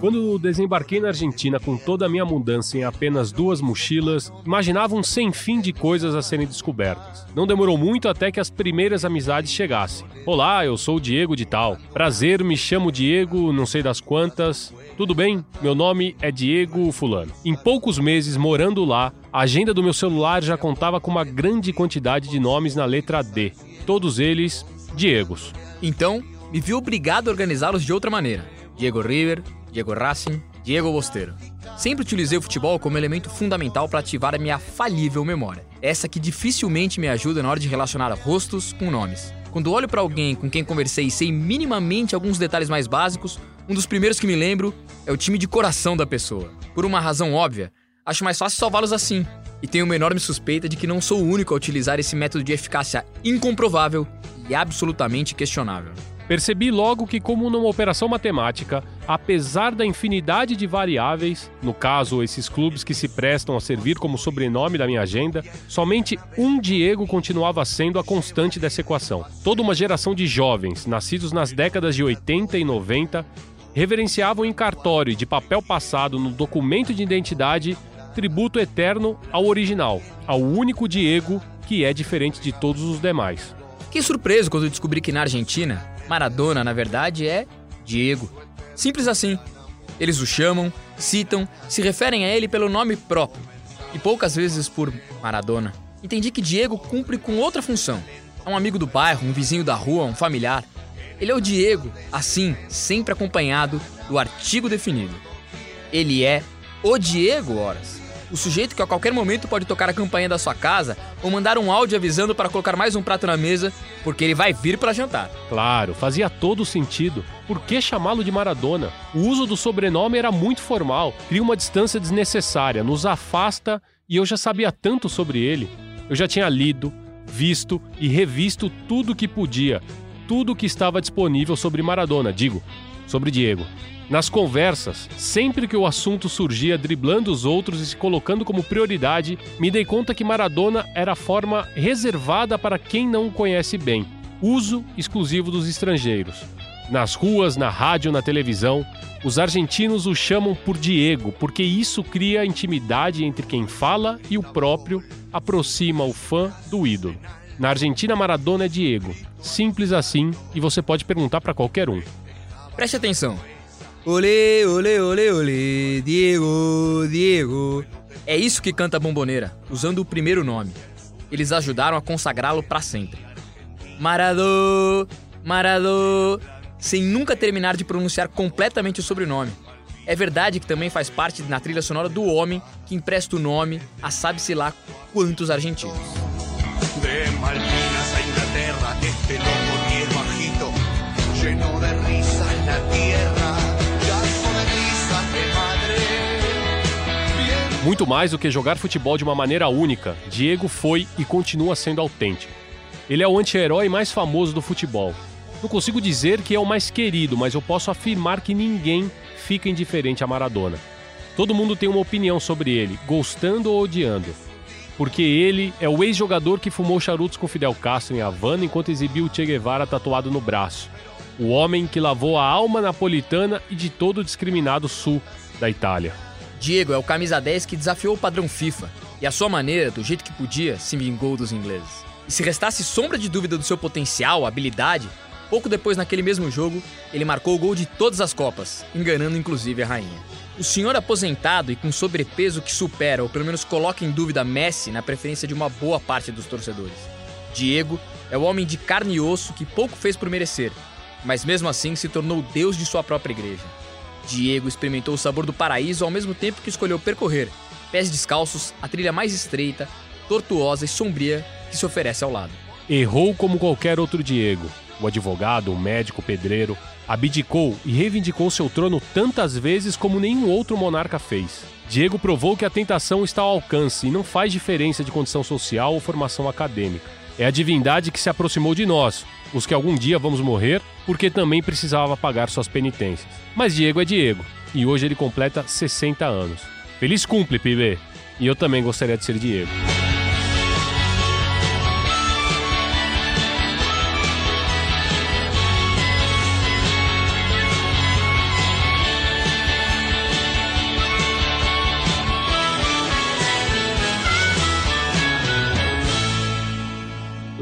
Quando desembarquei na Argentina com toda a minha mudança em apenas duas mochilas, imaginava um sem fim de coisas a serem descobertas. Não demorou muito até que as primeiras amizades chegassem. Olá, eu sou o Diego de tal. Prazer, me chamo Diego, não sei das quantas. Tudo bem? Meu nome é Diego Fulano. Em poucos meses morando lá, a agenda do meu celular já contava com uma grande quantidade de nomes na letra D. Todos eles Diegos. Então, me vi obrigado a organizá-los de outra maneira. Diego River, Diego Racing, Diego Bosteiro. Sempre utilizei o futebol como elemento fundamental para ativar a minha falível memória. Essa que dificilmente me ajuda na hora de relacionar rostos com nomes. Quando olho para alguém com quem conversei sei minimamente alguns detalhes mais básicos, um dos primeiros que me lembro é o time de coração da pessoa. Por uma razão óbvia, acho mais fácil salvá-los assim. E tenho uma enorme suspeita de que não sou o único a utilizar esse método de eficácia incomprovável e absolutamente questionável. Percebi logo que, como numa operação matemática, apesar da infinidade de variáveis, no caso esses clubes que se prestam a servir como sobrenome da minha agenda, somente um Diego continuava sendo a constante dessa equação. Toda uma geração de jovens, nascidos nas décadas de 80 e 90, reverenciavam em cartório de papel passado no documento de identidade tributo eterno ao original, ao único Diego que é diferente de todos os demais. Fiquei surpreso quando descobri que na Argentina, Maradona, na verdade, é Diego. Simples assim. Eles o chamam, citam, se referem a ele pelo nome próprio. E poucas vezes por Maradona. Entendi que Diego cumpre com outra função. É um amigo do bairro, um vizinho da rua, um familiar. Ele é o Diego, assim, sempre acompanhado do artigo definido. Ele é o Diego, horas. O sujeito que a qualquer momento pode tocar a campainha da sua casa ou mandar um áudio avisando para colocar mais um prato na mesa, porque ele vai vir para jantar. Claro, fazia todo sentido. Por que chamá-lo de Maradona? O uso do sobrenome era muito formal, cria uma distância desnecessária, nos afasta e eu já sabia tanto sobre ele. Eu já tinha lido, visto e revisto tudo que podia, tudo que estava disponível sobre Maradona, digo, sobre Diego. Nas conversas, sempre que o assunto surgia driblando os outros e se colocando como prioridade, me dei conta que Maradona era a forma reservada para quem não o conhece bem, uso exclusivo dos estrangeiros. Nas ruas, na rádio, na televisão, os argentinos o chamam por Diego, porque isso cria intimidade entre quem fala e o próprio, aproxima o fã do ídolo. Na Argentina, Maradona é Diego. Simples assim, e você pode perguntar para qualquer um. Preste atenção. Olê, olê, olê, olê, Diego, Diego. É isso que canta a bomboneira, usando o primeiro nome. Eles ajudaram a consagrá-lo para sempre. Maradô, Maradô, sem nunca terminar de pronunciar completamente o sobrenome. É verdade que também faz parte na trilha sonora do homem que empresta o nome a sabe-se lá quantos argentinos. De Malvinas a Inglaterra, este loco bajito, lleno de risa en la tierra, Muito mais do que jogar futebol de uma maneira única, Diego foi e continua sendo autêntico. Ele é o anti-herói mais famoso do futebol. Não consigo dizer que é o mais querido, mas eu posso afirmar que ninguém fica indiferente a Maradona. Todo mundo tem uma opinião sobre ele, gostando ou odiando. Porque ele é o ex-jogador que fumou charutos com Fidel Castro em Havana enquanto exibiu o Che Guevara tatuado no braço. O homem que lavou a alma napolitana e de todo o discriminado sul da Itália. Diego é o camisa 10 que desafiou o padrão FIFA e, à sua maneira, do jeito que podia, se vingou dos ingleses. E se restasse sombra de dúvida do seu potencial, habilidade, pouco depois naquele mesmo jogo, ele marcou o gol de todas as Copas, enganando inclusive a rainha. O senhor aposentado e com sobrepeso que supera ou pelo menos coloca em dúvida Messi na preferência de uma boa parte dos torcedores. Diego é o homem de carne e osso que pouco fez por merecer, mas mesmo assim se tornou Deus de sua própria igreja. Diego experimentou o sabor do paraíso ao mesmo tempo que escolheu percorrer, pés descalços, a trilha mais estreita, tortuosa e sombria que se oferece ao lado. Errou como qualquer outro Diego. O advogado, o médico, o pedreiro, abdicou e reivindicou seu trono tantas vezes como nenhum outro monarca fez. Diego provou que a tentação está ao alcance e não faz diferença de condição social ou formação acadêmica. É a divindade que se aproximou de nós, os que algum dia vamos morrer, porque também precisava pagar suas penitências. Mas Diego é Diego, e hoje ele completa 60 anos. Feliz cumple, Pibe! E eu também gostaria de ser Diego.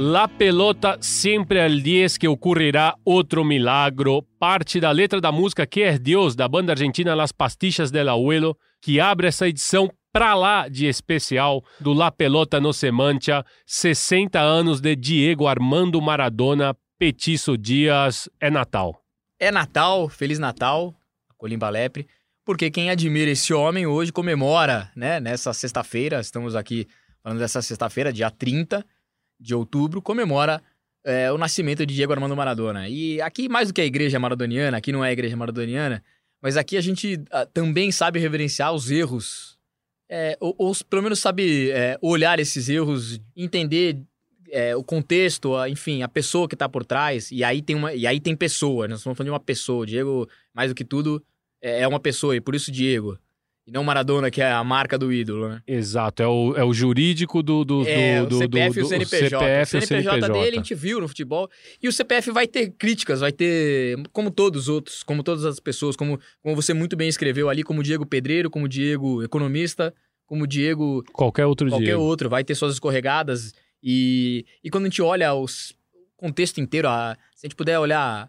La pelota sempre al 10 que ocorrerá outro milagro, parte da letra da música Que é Deus, da banda argentina Las Pastichas del Abuelo, que abre essa edição pra lá de especial do La Pelota no se mancha, 60 anos de Diego Armando Maradona, Petiço Dias, é Natal. É Natal, Feliz Natal, Colimba Lepre, porque quem admira esse homem hoje comemora, né, nessa sexta-feira, estamos aqui falando dessa sexta-feira, dia 30 de outubro, comemora é, o nascimento de Diego Armando Maradona. E aqui, mais do que a igreja maradoniana, aqui não é a igreja maradoniana, mas aqui a gente ah, também sabe reverenciar os erros, é, ou, ou pelo menos sabe é, olhar esses erros, entender é, o contexto, a- enfim, a pessoa que tá por trás, e aí tem uma, e aí tem pessoa, nós estamos falando de uma pessoa, Diego, mais do que tudo, é é uma pessoa, e por isso Diego. E não Maradona, que é a marca do ídolo, né? Exato, é o, é o jurídico do, do, É, do, o do- CPF e o do- CNPJ. CPF o CNPJ dele a gente viu no futebol. E o CPF vai ter críticas, vai ter, como todos os outros, como todas as pessoas, como, como você muito bem escreveu ali, como Diego Pedreiro, como Diego economista, como Diego Qualquer outro qualquer Diego. outro, vai ter suas escorregadas. E, e quando a gente olha os- o contexto inteiro, a- se a gente puder olhar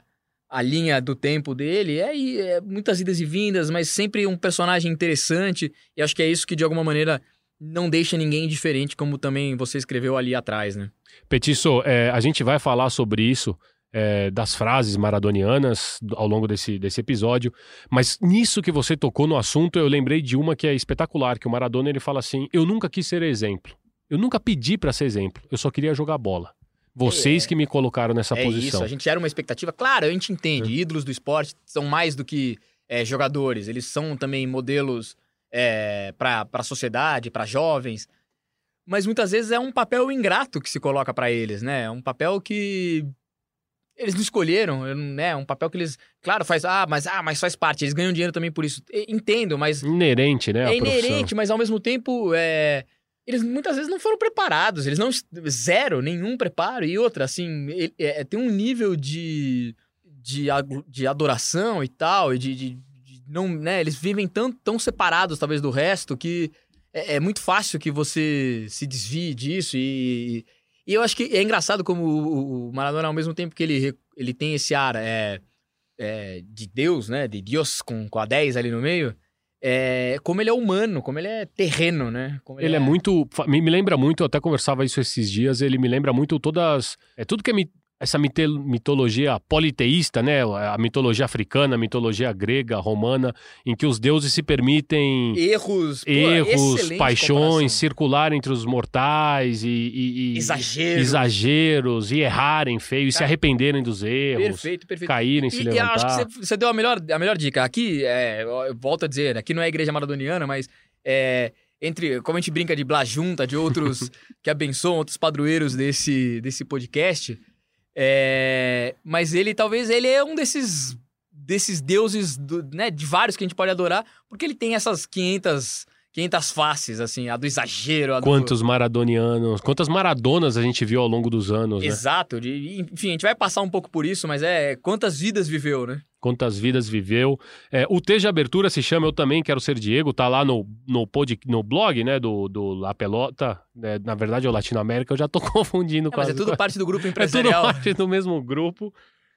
a linha do tempo dele, é, é muitas idas e vindas, mas sempre um personagem interessante. E acho que é isso que, de alguma maneira, não deixa ninguém diferente, como também você escreveu ali atrás, né? Petiço, é, a gente vai falar sobre isso, é, das frases maradonianas do- ao longo desse, desse episódio, mas nisso que você tocou no assunto, eu lembrei de uma que é espetacular, que o Maradona ele fala assim, eu nunca quis ser exemplo, eu nunca pedi pra ser exemplo, eu só queria jogar bola. Vocês É. que me colocaram nessa é posição. isso, a gente era uma expectativa. Claro, a gente entende, ídolos do esporte são mais do que é, jogadores, eles são também modelos é, para a sociedade, para jovens. Mas muitas vezes é um papel ingrato que se coloca para eles, né? É um papel que eles não escolheram, né? É um papel que eles, claro, faz, ah, mas ah, mas faz parte, eles ganham dinheiro também por isso. Entendo, mas Inerente, né? é inerente, mas ao mesmo tempo, é, eles muitas vezes não foram preparados, eles não. Zero, nenhum preparo. E outra, assim, ele- é, tem um nível de, de, de adoração e tal, e de, de- de não. Né, eles vivem tão, tão separados, talvez, do resto, que é, é muito fácil que você se desvie disso. E, e eu acho que é engraçado como o, o Maradona, ao mesmo tempo que ele, ele tem esse ar é, é, de Deus, né? De Deus com, com a 10 ali no meio. É, como ele é humano, como ele é terreno, né? Como Ele é muito. fa- Me, lembra muito, eu até conversava isso esses dias, ele me lembra muito todas. É tudo que é essa mitologia politeísta, né? A mitologia africana, a mitologia grega, romana, em que os deuses se permitem Erros, pô, erros, excelente paixões, comparação. circular entre os mortais e. e- e- Exagero. exageros, e errarem feio, e se Cara, arrependerem dos erros, Perfeito, perfeito. caírem, se E, e eu levantar. acho que você, você deu a melhor, a melhor dica. Aqui, é, eu volto a dizer, aqui não é igreja maradoniana, mas é, entre, como a gente brinca de Blajunta, de outros que abençoam, outros padroeiros desse, desse podcast, é, mas ele, talvez, ele é um desses, desses deuses, do- né, de vários que a gente pode adorar, porque ele tem essas 500, 500 faces, assim, a do exagero, a do... Quantos maradonianos, quantas maradonas a gente viu ao longo dos anos, né? Exato. de- enfim, a gente vai passar um pouco por isso, mas é quantas vidas viveu, né? quantas vidas viveu. É, o texto de abertura se chama Eu Também Quero Ser Diego, tá lá no, no, pod, no blog, né, do, do La Pelota. É, na verdade é o Latinoamérica, eu já tô confundindo É, mas é tudo parte do grupo É tudo empresarial. parte do mesmo grupo.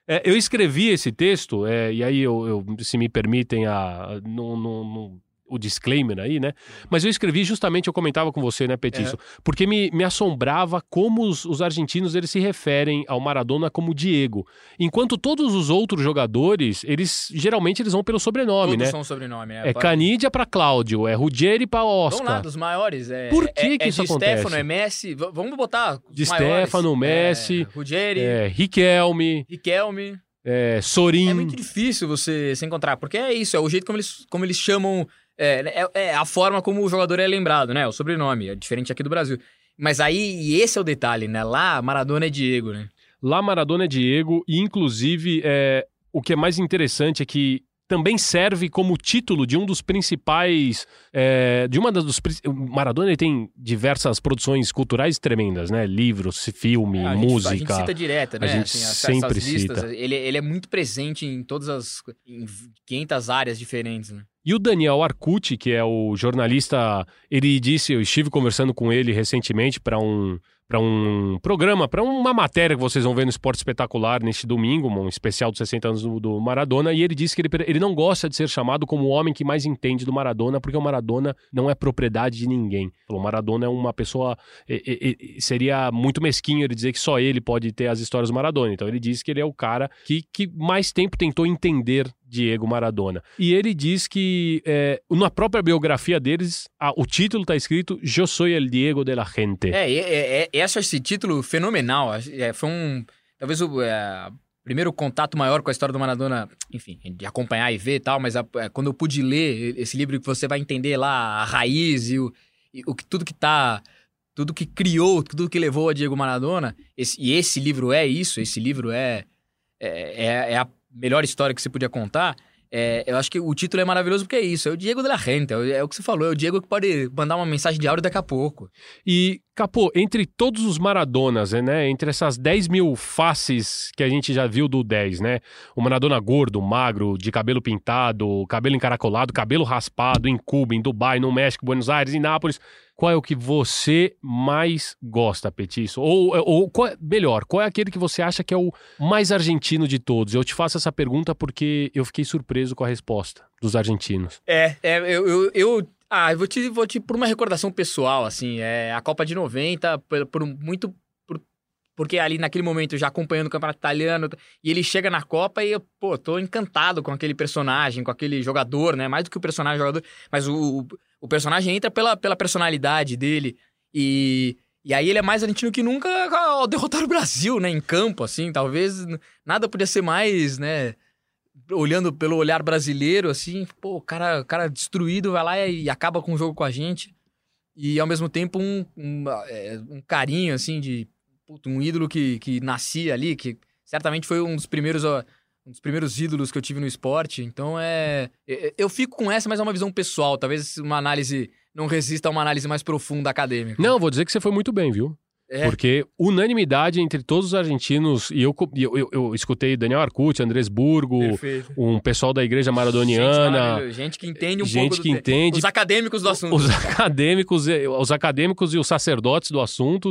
É, eu escrevi esse texto, é, e aí eu, eu- se me permitem a, no- no- o disclaimer aí, né? Mas eu escrevi justamente, eu comentava com você, né, Petiço? Porque me, me assombrava como os, os argentinos eles se referem ao Maradona como Diego. Enquanto todos os outros jogadores, eles geralmente eles vão pelo sobrenome, Todos né? são sobrenome, né? É Pode- Canídia pra Cláudio, é Ruggeri pra Vamos lá, Oscar. dos maiores. É, Por que é, que é isso de acontece? Stefano, é Messi. v- vamos botar De maiores. Stefano, Messi, É, Ruggeri, É, Riquelme, Riquelme. é, Sorin. É muito difícil você se encontrar, porque é isso, é o jeito como eles, como eles chamam. É, é- é a forma como o jogador é lembrado, né? O sobrenome. É diferente aqui do Brasil. Mas aí, e esse é o detalhe, né? Lá, Maradona é Diego, né? Lá Maradona é Diego, e inclusive é, o que é mais interessante é que também serve como título de um dos principais. é, de uma das. Dos, Maradona ele tem diversas produções culturais tremendas, né? Livros, filme, É, a gente- música. a gente cita direto, né? A gente Assim, as- sempre listas, cita. Ele, ele é muito presente em todas as. em 500 áreas diferentes, né? E o Daniel Arcucci, que é o jornalista, ele disse, eu estive conversando com ele recentemente para um para um programa, para uma matéria que vocês vão ver no Esporte Espetacular neste domingo, um especial dos 60 anos do, do Maradona, e ele disse que ele, ele não gosta de ser chamado como o homem que mais entende do Maradona, porque o Maradona não é propriedade de ninguém. O Maradona é uma pessoa. seria muito mesquinho ele dizer que só ele pode ter as histórias do Maradona. Então ele disse que ele é o cara que, que mais tempo tentou entender Diego Maradona. E ele diz que é, na própria biografia deles, a- o título está escrito Eu soy el Diego de la gente. É, é, é, acho esse título fenomenal. É, foi um. Talvez o é, primeiro contato maior com a história do Maradona, enfim, de acompanhar e ver e tal, mas a- é, quando eu pude ler esse livro que você vai entender lá a raiz e, o, e o que tudo que tá. Tudo que criou, tudo que levou a Diego Maradona. esse- e esse livro é isso, esse livro é, é, é a melhor história que você podia contar. É, eu acho que o título é maravilhoso porque é isso, é o Diego de la Gente, é o, é o que você falou, é o Diego que pode mandar uma mensagem de áudio daqui a pouco. E, Capô, entre todos os Maradonas, né? Entre essas 10 mil faces que a gente já viu do 10, né? O Maradona gordo, magro, de cabelo pintado, cabelo encaracolado, cabelo raspado, em Cuba, em Dubai, no México, Buenos Aires, em Nápoles. Qual é o que você mais gosta, Petiço? Ou, ou qual é- melhor, qual é aquele que você acha que é o mais argentino de todos? Eu te faço essa pergunta porque eu fiquei surpreso com a resposta dos argentinos. É, é eu, eu, eu- ah, eu vou te, vou te por uma recordação pessoal, assim, é a Copa de 90, por, por muito porque ali naquele momento já acompanhando o campeonato italiano e ele chega na Copa e eu, pô, tô encantado com aquele personagem, com aquele jogador, né? Mais do que o personagem jogador, mas o, o, personagem entra pela, pela personalidade dele e e aí ele é mais argentino que nunca ao derrotar o Brasil, né, em campo assim, talvez nada podia ser mais, né, olhando pelo olhar brasileiro, assim, pô, o cara, o cara destruído vai lá e, acaba com o jogo com a gente. E ao mesmo tempo um, um, é, um carinho, assim, de puto, um ídolo que, que nascia ali, que certamente foi um dos primeiros. ó, um dos primeiros ídolos que eu tive no esporte. Então é. Eu, fico com essa, mas é uma visão pessoal. Talvez uma análise não resista a uma análise mais profunda acadêmica. Não, vou dizer que você foi muito bem, viu? É. Porque unanimidade entre todos os argentinos, e eu, eu, eu, eu escutei Daniel Arcucci, Andrés Burgo, Perfeito. um pessoal da igreja Gente, maradoniana, maravilhoso. gente que entende um gente pouco do que te- entende. Os acadêmicos do assunto. Os acadêmicos, os acadêmicos e os sacerdotes do assunto,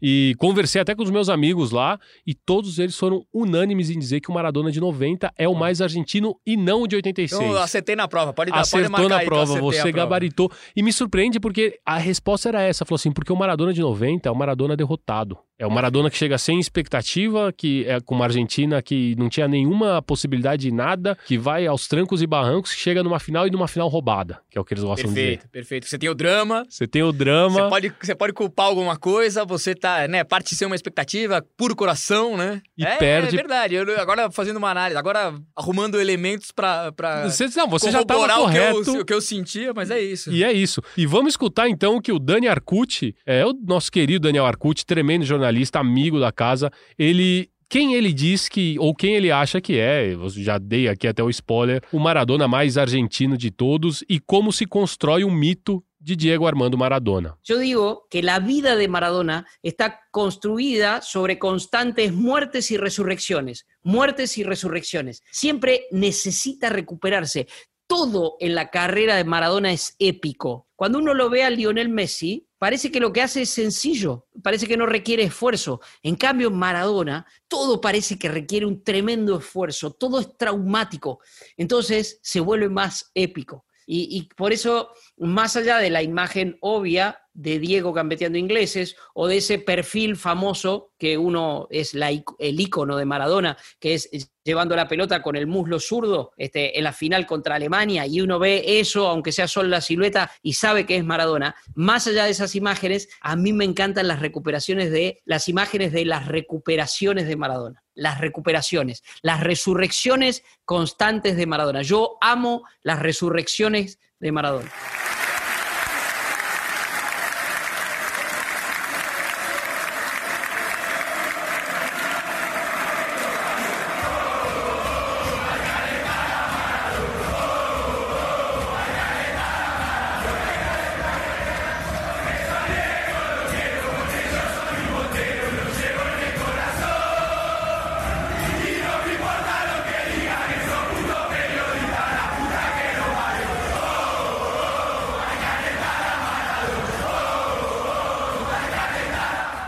e conversei até com os meus amigos lá, e todos eles foram unânimes em dizer que o Maradona de 90 é o mais argentino e não o de 86. Então, eu acertei na prova. Pode dar, pode Acertou marcar na aí prova, você prova. gabaritou. E me surpreende porque a resposta era essa: falou assim, porque o Maradona de 90 é o Maradona derrotado. É o Maradona que chega sem expectativa, que é com uma Argentina que não tinha nenhuma possibilidade de nada, que vai aos trancos e barrancos, que chega numa final e numa final roubada, que é o que eles gostam de dizer. Perfeito, perfeito. Você tem o drama, Você tem o drama. você pode, você pode culpar alguma coisa, você tá, né, parte de ser uma expectativa, puro coração, né? E é, perde- É verdade. Eu, agora fazendo uma análise, agora arrumando elementos pra, pra Você, não, você já estava corroborar o que, correto. eu, o que eu sentia, mas é isso. E é isso. E vamos escutar então o que o Dani Arcucci, é o nosso querido Daniel Arcucci, tremendo jornalista, amigo da casa, ele quem ele diz que, ou quem ele acha que é, eu já dei aqui até o spoiler, o Maradona mais argentino de todos e como se constrói um mito de Diego Armando Maradona. Yo digo que la vida de Maradona está construida sobre constantes muertes y resurrecciones, muertes y resurrecciones. Siempre necesita recuperarse. Todo en la carrera de Maradona es épico. Cuando uno lo ve a Lionel Messi, parece que lo que hace es sencillo, parece que no requiere esfuerzo. En cambio, en Maradona, todo parece que requiere un tremendo esfuerzo, todo es traumático. Entonces se vuelve más épico. Y, y, por eso, más allá de la imagen obvia de Diego gambeteando ingleses o de ese perfil famoso que uno es la, el icono de Maradona, que es llevando la pelota con el muslo zurdo este, en la final contra Alemania, y uno ve eso, aunque sea solo la silueta, y sabe que es Maradona. Más allá de esas imágenes, a mí me encantan las recuperaciones de las imágenes de las recuperaciones de Maradona las recuperaciones, las resurrecciones constantes de Maradona. Yo amo las resurrecciones de Maradona.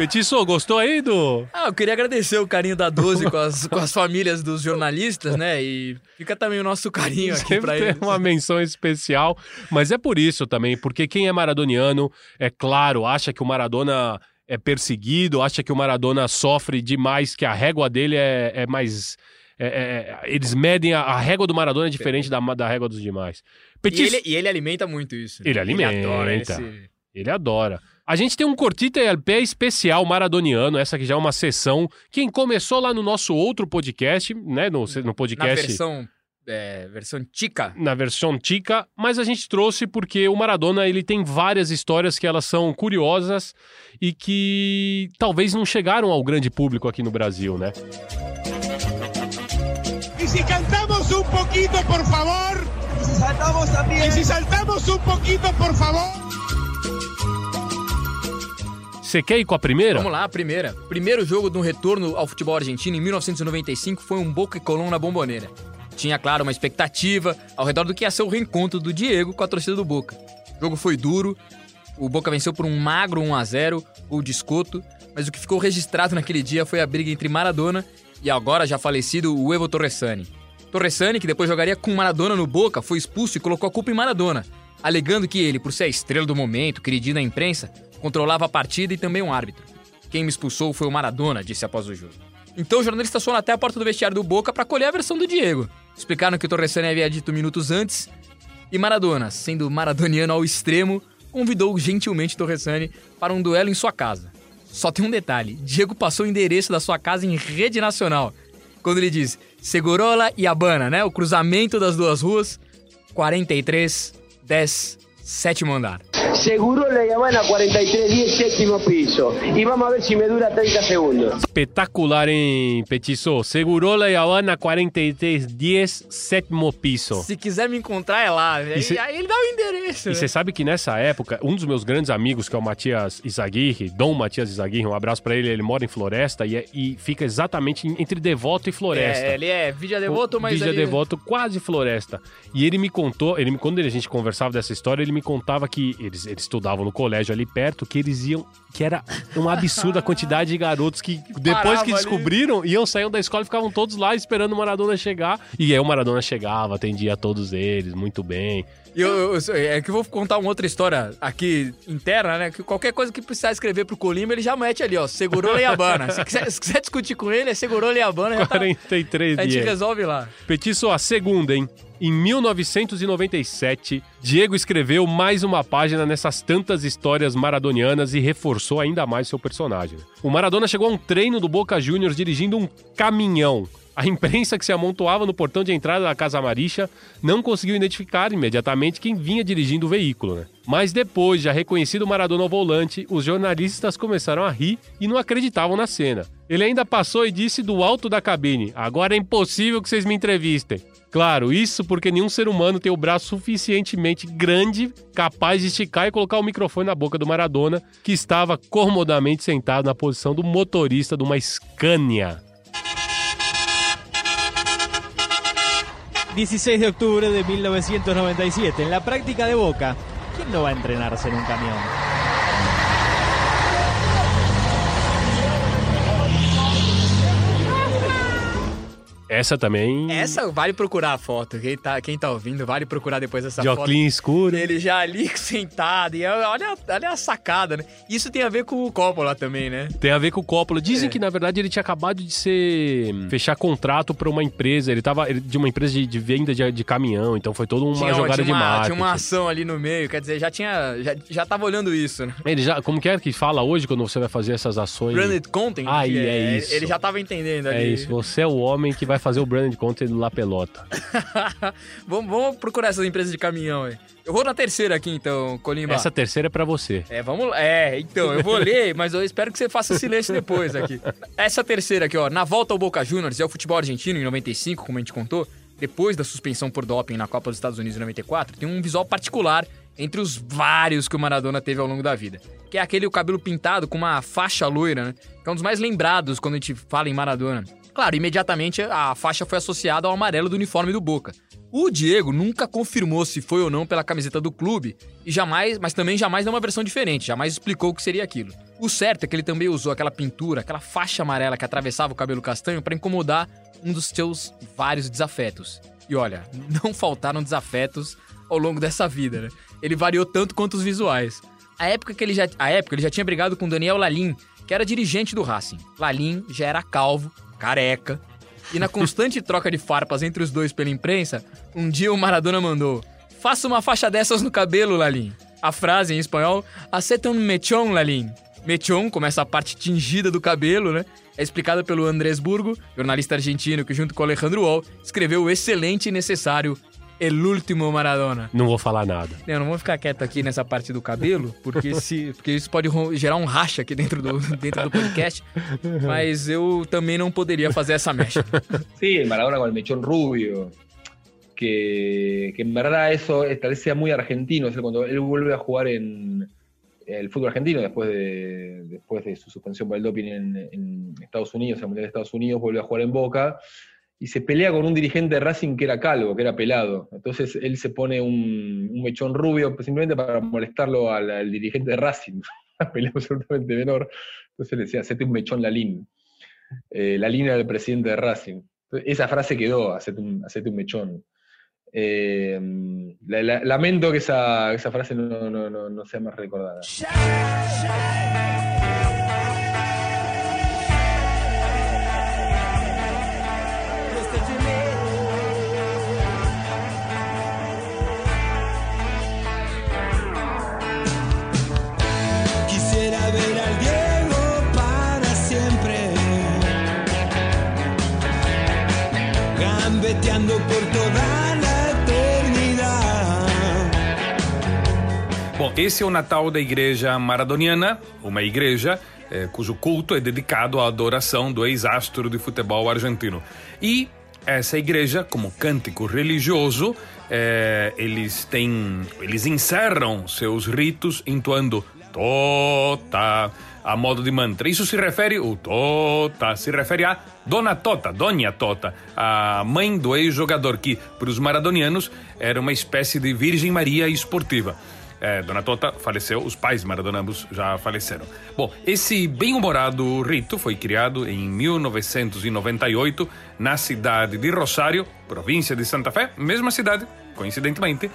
Petiço, gostou aí do. Ah, eu queria agradecer o carinho da 12 com as, com as famílias dos jornalistas, né? E fica também o nosso carinho aqui Sempre pra eles. uma menção especial, mas é por isso também, porque quem é maradoniano, é claro, acha que o Maradona é perseguido, acha que o Maradona sofre demais, que a régua dele é, é mais. é- é- é- eles medem a, a régua do Maradona é diferente da, da régua dos demais. E Petiço, ele, e ele alimenta muito isso. Ele alimenta. Ele adora. Ele adora. A gente tem um Cortita e pé especial maradoniano, essa aqui já é uma sessão. Quem começou lá no nosso outro podcast, né? No, no Na podcast. versão, é, versão tica. na versão tica, mas a gente trouxe porque o Maradona ele tem várias histórias que elas são curiosas e que talvez não chegaram ao grande público aqui no Brasil, né? Y si cantamos un poquito, por favor. Y si saltamos también. Y si saltamos un poquito, por favor. Você quer ir com a primeira? Vamos lá, a primeira. Primeiro jogo do retorno ao futebol argentino em 1995 foi um Boca e Colón na Bomboneira. Tinha, claro, uma expectativa ao redor do que ia ser o reencontro do Diego com a torcida do Boca. O jogo foi duro, o Boca venceu por um magro 1 a 0 o de escoto, mas o que ficou registrado naquele dia foi a briga entre Maradona e agora já falecido o Evo Torresani. Torresani, que depois jogaria com Maradona no Boca, foi expulso e colocou a culpa em Maradona, alegando que ele, por ser a estrela do momento, queridinho da imprensa, controlava a partida e também um árbitro. Quem me expulsou foi o Maradona, disse após o jogo. Então os jornalistas foram até a porta do vestiário do Boca para colher a versão do Diego. Explicaram que o Torresani havia dito minutos antes e Maradona, sendo maradoniano ao extremo, convidou gentilmente Torresani para um duelo em sua casa. Só tem um detalhe: Diego passou o endereço da sua casa em rede nacional. Quando ele diz Segurola e Habana, né? O cruzamento das duas ruas, 43, 10, sétimo andar. Seguro la Habana 4310 séptimo piso. Y vamos a ver si me dura 30 segundos. Espetacular, hein, Petiço? Segurou La Havana 4310, sétimo piso. Se quiser me encontrar, é lá. Aí, cê- aí ele dá o endereço. E né? você sabe que nessa época, um dos meus grandes amigos, que é o Matias Izaguirre, Dom Matias Izaguirre, um abraço pra ele, ele mora em Floresta e, é- e fica exatamente entre Devoto e Floresta. É, ele é Vidia Devoto, mas Vigia ali... Devoto, quase floresta. E ele me contou, ele quando a gente conversava dessa história, ele me contava que eles, eles estudavam no colégio ali perto, que eles iam. Que era uma absurda quantidade de garotos que, depois que ali. descobriram, iam saindo da escola e ficavam todos lá esperando o Maradona chegar. E aí o Maradona chegava, atendia todos eles, muito bem. E eu, eu- é que eu vou contar uma outra história aqui interna, né? Que qualquer coisa que precisar escrever pro Colima, ele já mete ali, ó. Segurou Leiabana. se, quiser, se quiser discutir com ele, é segurou Leiabana. Já tá, 43 a gente dias. resolve lá. Petiço, a segunda, hein? Em 1997, Diego escreveu mais uma página nessas tantas histórias maradonianas e reforçou ainda mais seu personagem. O Maradona chegou a um treino do Boca Juniors dirigindo um caminhão. A imprensa que se amontoava no portão de entrada da Casa Maricha não conseguiu identificar imediatamente quem vinha dirigindo o veículo, né? Mas depois, já reconhecido o Maradona ao volante, os jornalistas começaram a rir e não acreditavam na cena. Ele ainda passou e disse do alto da cabine: Agora é impossível que vocês me entrevistem. Claro, isso porque nenhum ser humano tem o braço suficientemente grande capaz de esticar e colocar o microfone na boca do Maradona, que estava comodamente sentado na posição do motorista de uma Scania. 16 de octubre de 1997, en la práctica de Boca, ¿quién no va a entrenarse en un camión? Essa também. Essa vale procurar a foto. Quem tá, quem tá ouvindo, vale procurar depois essa de foto. óculos escuro. Ele já ali sentado. E olha, olha a sacada, né? Isso tem a ver com o Coppola também, né? Tem a ver com o Coppola. Dizem É. que, na verdade, ele tinha acabado de ser. fechar contrato pra uma empresa. Ele tava ele- de uma empresa de, de venda de, de caminhão. Então foi toda uma Tinha, jogada tinha uma, de marketing. Tinha uma ação ali no meio, quer dizer, já tinha. Já, já tava olhando isso, né? Ele já. Como que é que fala hoje quando você vai fazer essas ações? Branded content. Aí, que é isso. Ele já tava entendendo ali. É isso, você é o homem que vai fazer o branded content do La Pelota. vamos, vamos procurar essas empresas de caminhão aí. Eu vou na terceira aqui então, Colimba. Essa terceira é pra você. É, vamos lá. É, então, eu vou ler, mas eu espero que você faça silêncio depois aqui. Essa terceira aqui, ó. Na volta ao Boca Juniors e ao futebol argentino em 95, como a gente contou, depois da suspensão por doping na Copa dos Estados Unidos em 94, tem um visual particular entre os vários que o Maradona teve ao longo da vida. Que é aquele o cabelo pintado com uma faixa loira, né? Que é um dos mais lembrados quando a gente fala em Maradona. Claro, imediatamente a faixa foi associada ao amarelo do uniforme do Boca. O Diego nunca confirmou se foi ou não pela camiseta do clube e jamais, mas também jamais deu uma versão diferente, jamais explicou o que seria aquilo. O certo é que ele também usou aquela pintura, aquela faixa amarela que atravessava o cabelo castanho para incomodar um dos seus vários desafetos. E olha, não faltaram desafetos ao longo dessa vida, né? Ele variou tanto quanto os visuais. A época que ele já, a época ele já tinha brigado com Daniel Lalim, que era dirigente do Racing. Lalim já era calvo, careca, e na constante troca de farpas entre os dois pela imprensa, um dia o Maradona mandou: Faça uma faixa dessas no cabelo, Lalim. A frase em espanhol, aceta um mechón, Lalim. Mechón, como essa parte tingida do cabelo, né? É explicada pelo Andrés Burgo, jornalista argentino que, junto com Alejandro Wall, escreveu o excelente e necessário El Último Maradona. Não vou falar nada. Eu não vou ficar quieto aqui nessa parte do cabelo, porque, se, porque isso pode gerar um racha aqui dentro do, dentro do podcast. Mas eu também não poderia fazer essa mecha. Sí, el Maradona con el mechón rubio. Que, que en verdad eso tal vez sea muy argentino. O sea, cuando él vuelve a jugar en el fútbol argentino, después de, después de su suspensión por el doping en, en Estados Unidos, en el Mundial de Estados Unidos, vuelve a jugar en Boca y se pelea con un dirigente de Racing que era calvo, que era pelado. Entonces él se pone un, mechón rubio simplemente para molestarlo al, dirigente de Racing. Una pelea absolutamente menor. Entonces le decía, hacete un mechón Lalín. Eh, Lalín era el presidente de Racing. Esa frase quedó, hacete un, hacete un mechón. Eh, la- la- lamento que esa, esa frase no, no- no- no sea más recordada. Esse é o Natal da Igreja Maradoniana, uma igreja eh, cujo culto é dedicado à adoração do ex-astro de futebol argentino. E essa igreja, como cântico religioso, eh, eles têm, eles encerram seus ritos entoando Tota a modo de mantra. Isso se refere, o Tota, se refere a Dona Tota, Dona Tota, a mãe do ex-jogador que, para os maradonianos, era uma espécie de Virgem Maria esportiva. É, Dona Tota faleceu, os pais Maradona ambos já faleceram. Bom, esse bem-humorado rito foi criado em 1998 na cidade de Rosário, província de Santa Fé, mesma cidade, coincidentemente,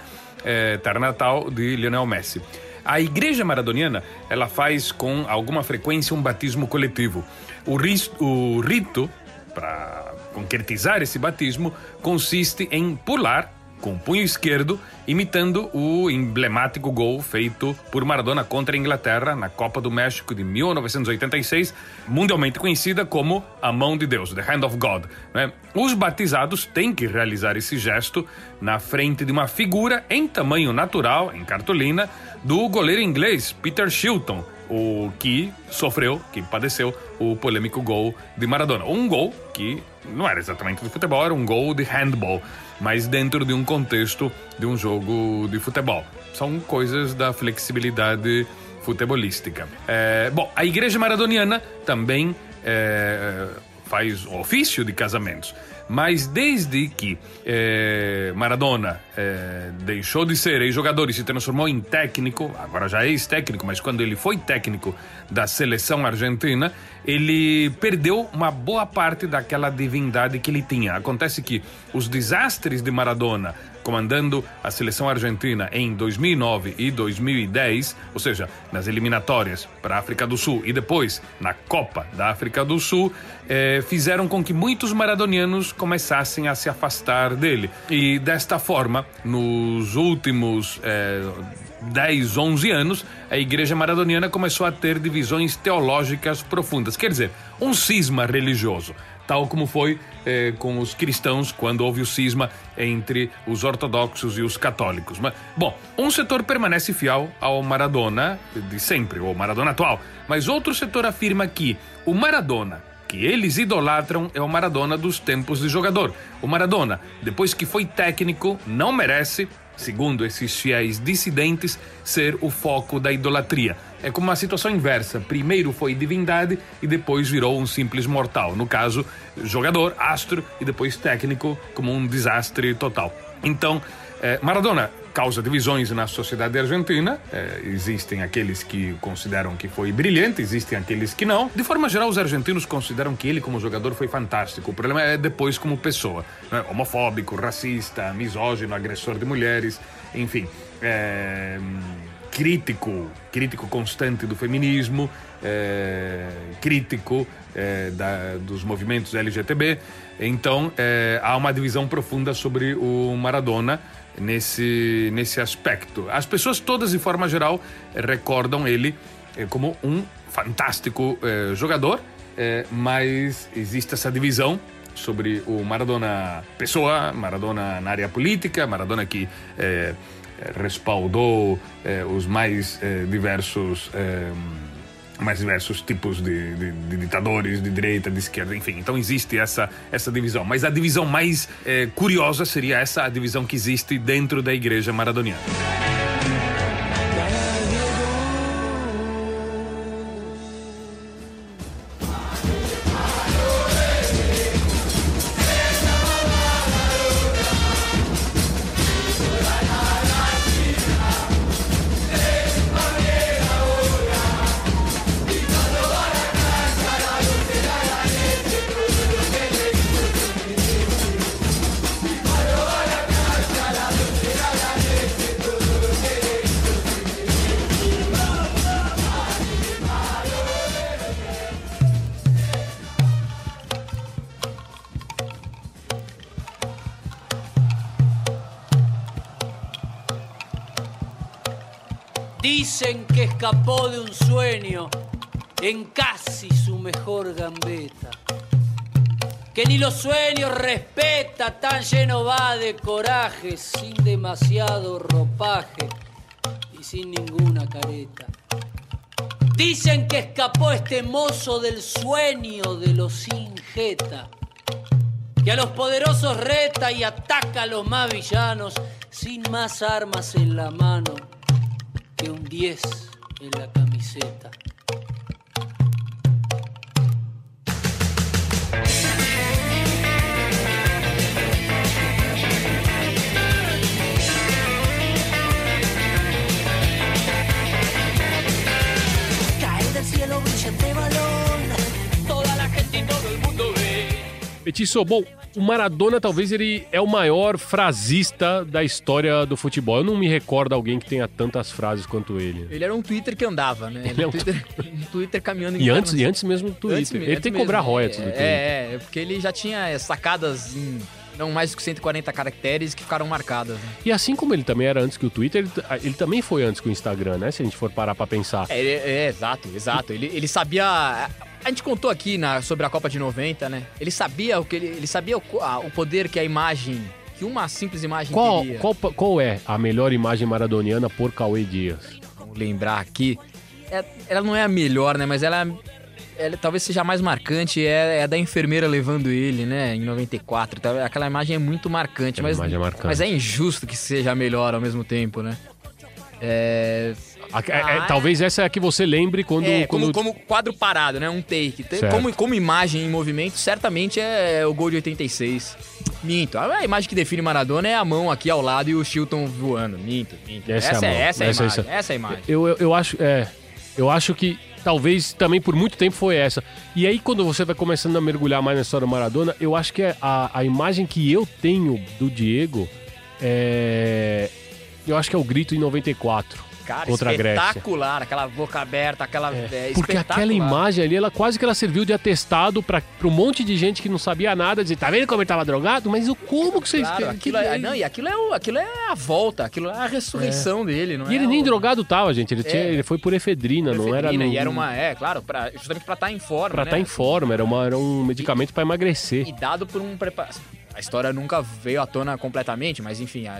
é, terra natal de Lionel Messi. A igreja maradoniana, ela faz com alguma frequência um batismo coletivo. O, ris- o rito, para concretizar esse batismo, consiste em pular com o punho esquerdo, imitando o emblemático gol feito por Maradona contra a Inglaterra na Copa do México de 1986, mundialmente conhecida como a mão de Deus, the hand of God. né? Os batizados têm que realizar esse gesto na frente de uma figura em tamanho natural, em cartolina, do goleiro inglês Peter Shilton, o que sofreu, que padeceu o polêmico gol de Maradona. Um gol que não era exatamente de futebol, era um gol de handball, mas dentro de um contexto de um jogo de futebol. São coisas da flexibilidade futebolística. É, bom, a Igreja Maradoniana também é, faz ofício de casamentos. Mas desde que é, Maradona é, deixou de ser ex-jogador e se transformou em técnico, agora já é ex-técnico, mas quando ele foi técnico da seleção argentina, ele perdeu uma boa parte daquela divindade que ele tinha. Acontece que os desastres de Maradona comandando a seleção argentina em 2009 e 2010, ou seja, nas eliminatórias para a África do Sul e depois na Copa da África do Sul, eh, fizeram com que muitos maradonianos começassem a se afastar dele. E desta forma, nos últimos eh, 10, 11 anos, a igreja maradoniana começou a ter divisões teológicas profundas, quer dizer, um cisma religioso tal como foi eh, com os cristãos quando houve o cisma entre os ortodoxos e os católicos. Mas, bom, um setor permanece fiel ao Maradona de sempre, ou Maradona atual, mas outro setor afirma que o Maradona que eles idolatram é o Maradona dos tempos de jogador. O Maradona, depois que foi técnico, não merece segundo esses fiéis dissidentes, ser o foco da idolatria. É como uma situação inversa. Primeiro foi divindade e depois virou um simples mortal. No caso, jogador, astro e depois técnico, como um desastre total. Então, eh, Maradona causa divisões na sociedade argentina. Eh, existem aqueles que consideram que foi brilhante, existem aqueles que não. De forma geral, os argentinos consideram que ele, como jogador, foi fantástico. O problema é depois, como pessoa: né? homofóbico, racista, misógino, agressor de mulheres, enfim. É, crítico, crítico constante do feminismo, é, crítico é, da, dos movimentos LGTB. Então, é, há uma divisão profunda sobre o Maradona nesse, nesse aspecto. As pessoas todas, de forma geral, recordam ele como um fantástico jogador, mas existe essa divisão sobre o Maradona pessoa, Maradona na área política, Maradona que respaldou eh, os mais eh, diversos eh, mais diversos tipos de, de, de, ditadores de direita, de esquerda, enfim. Então existe essa essa divisão. Mas a divisão mais curiosa seria essa a divisão que existe dentro da igreja maradoniana. Escapó de un sueño en casi su mejor gambeta. Que ni los sueños respeta, tan lleno va de coraje, sin demasiado ropaje y sin ninguna careta. Dicen que escapó este mozo del sueño de los sin que a los poderosos reta y ataca a los más villanos sin más armas en la mano que un 10 en la camiseta. Cae del o Maradona talvez ele é o maior frasista da história do futebol. Eu não me recordo alguém que tenha tantas frases quanto ele. Ele era um Twitter que andava, né? Ele é um Twitter, um Twitter caminhando em E antes, e antes mesmo do Twitter. Antes- ele antes tem que cobrar royalties do Twitter. É, é, porque ele já tinha sacadas em não mais do que 140 caracteres que ficaram marcadas. né? E assim como ele também era antes que o Twitter, ele, ele também foi antes que o Instagram, né? Se a gente for parar pra pensar. É, ele- é, exato, exato. Ele, ele sabia. A gente contou aqui na, sobre a Copa de 90, né? Ele sabia o que ele, ele sabia o, a- o poder que a imagem, que uma simples imagem Qual, teria. qual, qual é a melhor imagem maradoniana por Cauê Dias? Vamos lembrar aqui. é- ela não é a melhor, né? Mas ela, ela talvez seja a mais marcante. É, é a da enfermeira levando ele, né? Em 94. Tá? Aquela imagem é muito marcante. Aquela mas, imagem é marcante. mas é injusto que seja a melhor ao mesmo tempo, né? É. A- é- é- talvez essa é a que você lembre quando. É, quando... como, como quadro parado, né? Um take. Certo. Como, como imagem em movimento, certamente é o gol de 86. Minto. A imagem que define Maradona é a mão aqui ao lado e o Chilton voando. Minto, minto. Essa é a essa, é, essa é a Essa- imagem. essa- Essa é a imagem. Eu, eu, eu acho. É. Eu acho que talvez também por muito tempo foi essa. E aí, quando você vai começando a mergulhar mais na história do Maradona, eu acho que a, a imagem que eu tenho do Diego é. Eu acho que é o grito em 94. Cara, contra a Grécia. espetacular. Aquela boca aberta, aquela. É, Porque aquela espetacular. imagem ali, ela quase que ela serviu de atestado pra um monte de gente que não sabia nada, dizer, tá vendo como ele tava drogado? Mas o como que vocês... Claro, que- aquilo é, não, e aquilo é, o- aquilo é a volta, aquilo é a ressurreição dele, não E é? ele nem o- drogado tava, gente. Ele, tinha, É. ele foi por efedrina, não era... Efedrina, E era uma. É, claro, pra, justamente pra estar em forma. Pra né? estar em forma, era, uma, era um medicamento pra emagrecer. E dado por um preparo. A história nunca veio à tona completamente, mas enfim, a- a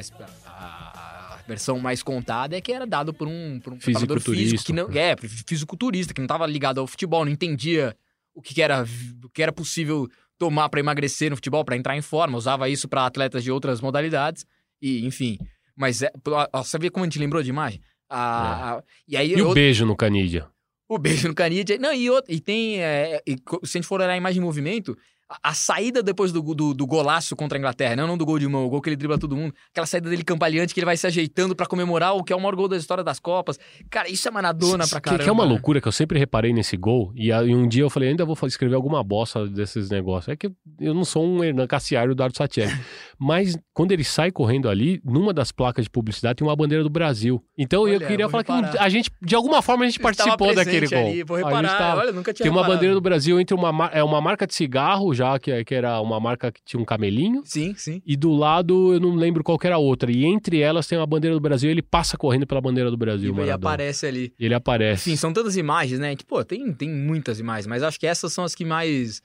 versão mais contada é que era dado por um, por um físico que não. É, fisiculturista, que não estava ligado ao futebol, não entendia o que, era, o que era possível tomar para emagrecer no futebol, para entrar em forma, usava isso para atletas de outras modalidades, e enfim. Mas é, ó, você vê como a gente lembrou de imagem? A- a- e aí E o outro- beijo no Canidia? o beijo no Canidia. Não, e, outro, e tem. é, e se a gente for olhar a imagem em movimento, a, saída depois do, do, do golaço contra a Inglaterra, não, não do gol de mão, o gol que ele dribla todo mundo, aquela saída dele campalhante que ele vai se ajeitando pra comemorar o que é o maior gol da história das Copas. Cara, isso é Maradona pra Que, caramba. que é uma né? loucura que eu sempre reparei nesse gol. E, e um dia eu falei, ainda vou escrever alguma bosta desses negócios. É que eu não sou um Hernan Cassiari ou Dardo Satieri. Mas quando ele sai correndo ali, numa das placas de publicidade tem uma bandeira do Brasil. Então eu Olha, queria vou falar que reparar. a gente, de alguma forma, a gente participou daquele presente gol. ali, vou A gente reparar. tava- Olha, eu nunca tinha Tem uma reparado. bandeira do Brasil entre uma, é uma marca de cigarro já, que, é- que era uma marca que tinha um camelinho. Sim, sim. E do lado, eu não lembro qual era a outra. E entre elas tem uma bandeira do Brasil e ele passa correndo pela bandeira do Brasil, E, e Maradona. aparece ali. Ele aparece. Enfim, são tantas imagens, né? Que, pô, tem, tem muitas imagens, mas acho que essas são as que mais,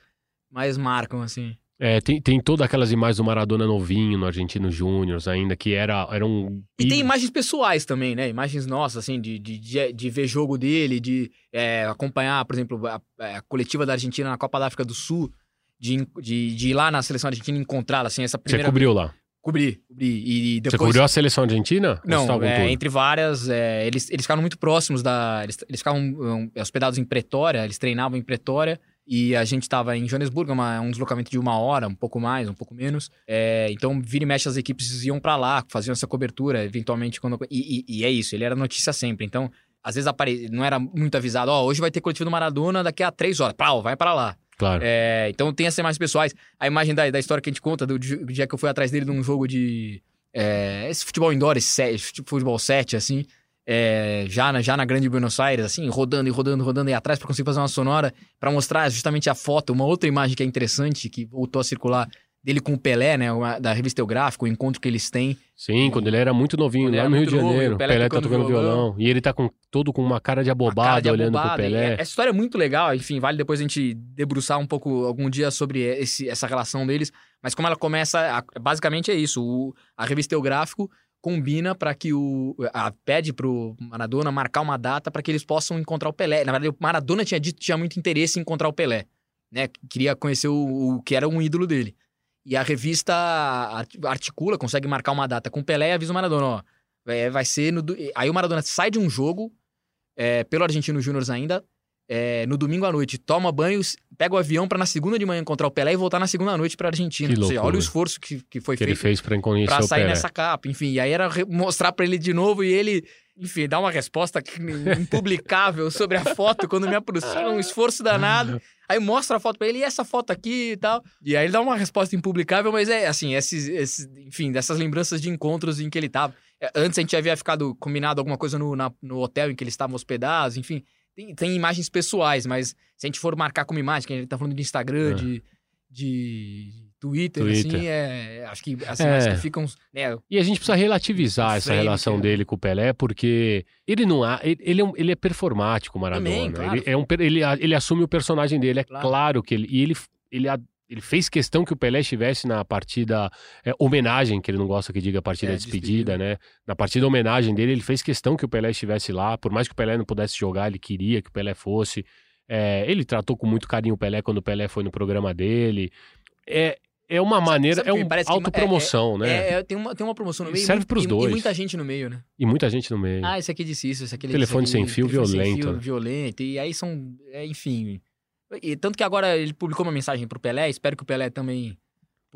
mais marcam, assim. É, tem, tem todas aquelas imagens do Maradona novinho no Argentino Júnior ainda, que era, era um. E tem imagens pessoais também, né? Imagens nossas, assim, de, de, de, de ver jogo dele, de é, acompanhar, por exemplo, a, a coletiva da Argentina na Copa da África do Sul, de, de, de ir lá na seleção argentina e encontrá-la, assim, essa Você primeira... cobriu lá? Cobri, cobri. E depois... Você cobriu a seleção argentina? Você Não, é, entre várias, é, eles, eles ficaram muito próximos da... Eles, eles ficavam um, hospedados em Pretória, eles treinavam em Pretória, e a gente estava em Joanesburgo, uma, um deslocamento de uma hora, um pouco mais, um pouco menos. É, então, vira e mexe, as equipes iam para lá, faziam essa cobertura, eventualmente. quando E, e- e é isso, ele era notícia sempre. Então, às vezes apare... não era muito avisado, ó, hoje vai ter coletivo do Maradona daqui a três horas. Pau, vai para lá. Claro. É, então tem essas imagens pessoais. A imagem da, da história que a gente conta, do di- dia que eu fui atrás dele num jogo de. é, esse futebol indoor, esse tipo futebol 7, assim. é, já, na, já na grande Buenos Aires, assim, rodando e rodando, rodando aí atrás pra conseguir fazer uma sonora, pra mostrar justamente a foto, uma outra imagem que é interessante, que voltou a circular dele com o Pelé, né? da revista El Gráfico, o encontro que eles têm. Sim, quando ele era muito novinho, Quando lá no Rio de Janeiro. O Pelé Pelé, tá tocando tocando violão. violão. E ele tá com todo com uma cara de abobado, cara de olhando pro abobado. E Pelé. Essa história é muito legal, enfim, vale depois a gente debruçar um pouco algum dia sobre esse, essa relação deles. Mas como ela começa, a- basicamente é isso. O, a revista El Gráfico combina para que o. A, pede pro Maradona marcar uma data para que eles possam encontrar o Pelé. Na verdade, o Maradona tinha dito que tinha muito interesse em encontrar o Pelé. Né? Queria conhecer o, o que era um ídolo dele. E a revista art- articula, consegue marcar uma data com o Pelé e avisa o Maradona, ó. é, vai ser no. Aí o Maradona sai de um jogo, é, pelo Argentino Júnior ainda, é, no domingo à noite, toma banho, pega o avião pra na segunda de manhã encontrar o Pelé e voltar na segunda noite pra Argentina. Que seja, olha o esforço que, que foi que ele feito fez pra conhecer pra o sair nessa capa. Enfim, e aí era mostrar pra ele de novo e ele, enfim, dar uma resposta impublicável sobre a foto quando me aproxima, um esforço danado. Aí mostra a foto pra ele, e essa foto aqui e tal. E aí ele dá uma resposta impublicável, mas é assim, esses, esses- enfim, dessas lembranças de encontros em que ele tava. É, Antes a gente havia ficado combinado alguma coisa no, na- no hotel em que eles estavam hospedados, enfim. Tem, tem imagens pessoais, mas se a gente for marcar como imagem, que a gente tá falando de Instagram, É. de, de Twitter, Twitter. assim, é, acho que as É. que ficam. né, E a gente precisa relativizar essa relação que é. dele com o Pelé, porque ele não há, ele, é, um- ele é performático, Maradona. Também, claro. ele, é um, ele, ele assume o personagem dele, é Claro. claro, que ele. E ele, ele ele fez questão que o Pelé estivesse na partida é, homenagem, que ele não gosta que diga partida É, despedida, despedida. né? Na partida homenagem dele, ele fez questão que o Pelé estivesse lá, por mais que o Pelé não pudesse jogar, ele queria que o Pelé fosse. É, ele tratou com muito carinho o Pelé quando o Pelé foi no programa dele. É, é uma maneira, sabe é que me um parece que autopromoção, né? É, é, tem, uma, tem uma promoção no meio. serve pros e- dois. E muita gente no meio, né? E muita gente no meio. Ah, esse aqui disse isso, esse aqui Telefone disse aquilo, sem fio telefone sem violento, fio né? violento. E aí são. é, enfim. E tanto que agora ele publicou uma mensagem pro Pelé, espero que o Pelé também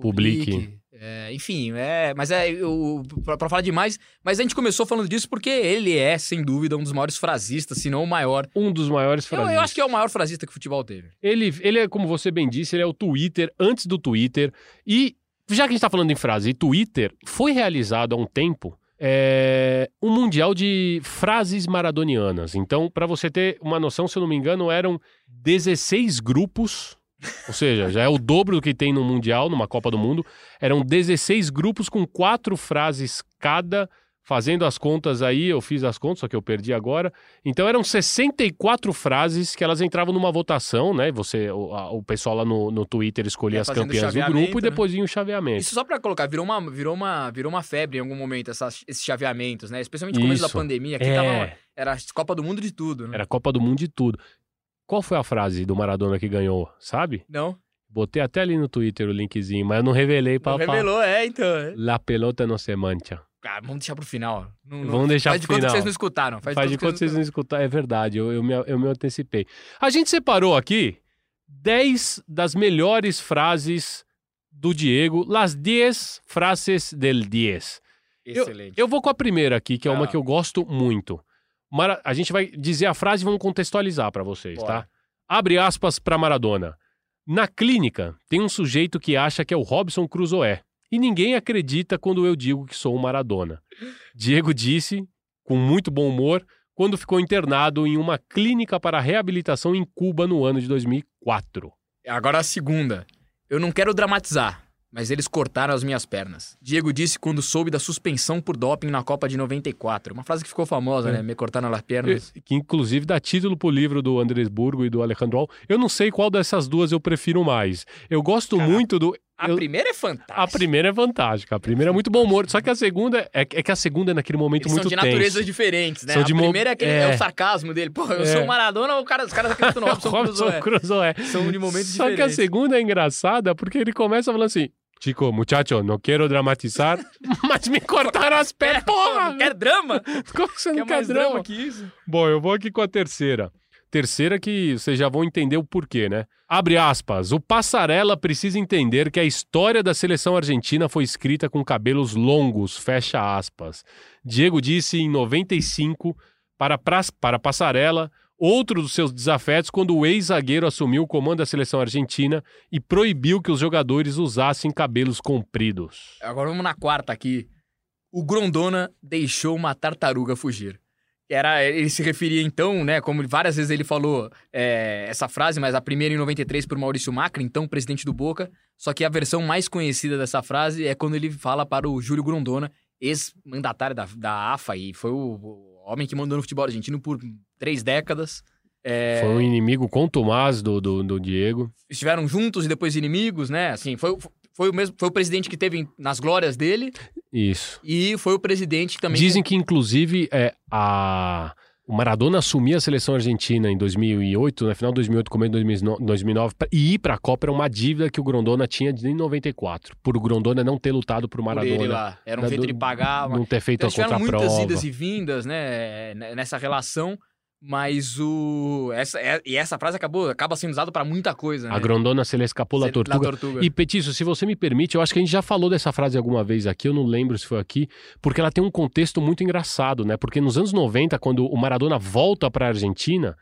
Publique. É, enfim, é, mas é eu, pra, pra falar demais, mas a gente começou falando disso porque ele é, sem dúvida, um dos maiores frasistas, se não o maior. Um dos maiores Eu, frasistas. eu acho que é o maior frasista que o futebol teve. Ele, ele é, como você bem disse, ele é o Twitter antes do Twitter. E, já que a gente tá falando em frase, Twitter foi realizado há um tempo é, um mundial de frases maradonianas. Então, para você ter uma noção, se eu não me engano, eram 16 grupos. Ou seja, já é o dobro do que tem no Mundial, numa Copa do Mundo. Eram 16 grupos com quatro frases cada. Fazendo as contas aí, eu fiz as contas, só que eu perdi agora. Então eram 64 frases que elas entravam numa votação, né? Você, o, a- o pessoal lá no, no Twitter escolhia É, as campeãs do grupo e né? depois vinha o chaveamento. Isso só pra colocar, virou uma, virou uma, virou uma febre em algum momento, essas, esses chaveamentos, né? Especialmente no começo da pandemia, que É. tava, era Copa do Mundo de tudo, né? Era Copa do Mundo de tudo. Qual foi a frase do Maradona que ganhou, sabe? Não? Botei até ali no Twitter o linkzinho, mas eu não revelei pra... Não revelou, é, então. é. La pelota no se mancha. Cara, vamos deixar pro final. Não- não- Vamos deixar Faz de pro conta que final. vocês não escutaram. Faz, Faz de conta que vocês não escutaram. É verdade, eu, eu, me, eu me antecipei. A gente separou aqui 10 das melhores frases do Diego. Las 10 frases del 10. Eu- Excelente. Eu, vou com a primeira aqui, que é uma Ah. que eu gosto muito. Mara- a gente vai dizer a frase e vamos contextualizar pra vocês, Bora. tá? Abre aspas pra Maradona. Na clínica, tem um sujeito que acha que é o Robson Crusoe. E ninguém acredita quando eu digo que sou o Maradona. Diego disse, com muito bom humor, quando ficou internado em uma clínica para reabilitação em Cuba no ano de 2004. Agora a segunda. Eu não quero dramatizar, mas eles cortaram as minhas pernas. Diego disse quando soube da suspensão por doping na Copa de 94. Uma frase que ficou famosa, É. né? Me cortaram as pernas. Que inclusive dá título pro livro do Andrés Burgo e do Alejandro Al. Eu não sei qual dessas duas eu prefiro mais. Eu gosto muito do. A eu- primeira é fantástica. A primeira é fantástica. A primeira é muito bom humor. Só que a segunda é, é que a segunda é naquele momento Eles são muito de tenso. naturezas diferentes, né? São a de mo- primeira é, aquele, é. é. o sarcasmo dele. Pô, eu É. sou o Maradona, cara, os caras acreditam no Robson, Crusoe. Crusoe. São de momentos Só que a diferentes. segunda é engraçada porque ele começa falando assim: Chico, muchacho, não quero dramatizar, mas me cortaram as pernas. Porra! Quer drama? Como que você não Quer quer mais drama? drama que isso? Bom, eu vou aqui com a terceira. Terceira que vocês já vão entender o porquê, né? Abre aspas. O Passarela precisa entender que a história da seleção argentina foi escrita com cabelos longos, fecha aspas. Diego disse em 95 para, pras- para Passarela, outro dos seus desafetos, quando o ex-zagueiro assumiu o comando da seleção argentina e proibiu que os jogadores usassem cabelos compridos. Agora vamos na quarta aqui. O Grondona deixou uma tartaruga fugir. Era, ele se referia então, né, como várias vezes ele falou é, essa frase, mas a primeira em 93 por Maurício Macri, então presidente do Boca. Só que a versão mais conhecida dessa frase é quando ele fala para o Júlio Grondona, ex-mandatário da, da AFA e foi o, o homem que mandou no futebol argentino por três décadas. É, Foi um inimigo contumaz do, do, do Diego. estiveram juntos e depois inimigos, né? Assim, foi, foi o mesmo, foi o presidente que teve nas glórias dele Isso. e foi o presidente que também Dizem que, inclusive, é, a... o Maradona assumir a seleção argentina em 2008, no final de 2008, começo de 2009, 2009, pra- e ir para a Copa era uma dívida que o Grondona tinha de 94, por o Grondona não ter lutado por por Maradona. ele lá. Era um jeito de pagar. Não ter feito Então, a tiveram muitas contraprova. idas e vindas, né, n- nessa relação, mas o essa é- e essa frase acabou acaba sendo usada para muita coisa, né? A Grondona se escapou da tortuga. tortuga. E Petiço, se você me permite, eu acho que a gente já falou dessa frase alguma vez aqui, eu não lembro se foi aqui, porque ela tem um contexto muito engraçado, né? Porque nos anos 90, quando o Maradona volta para a Argentina,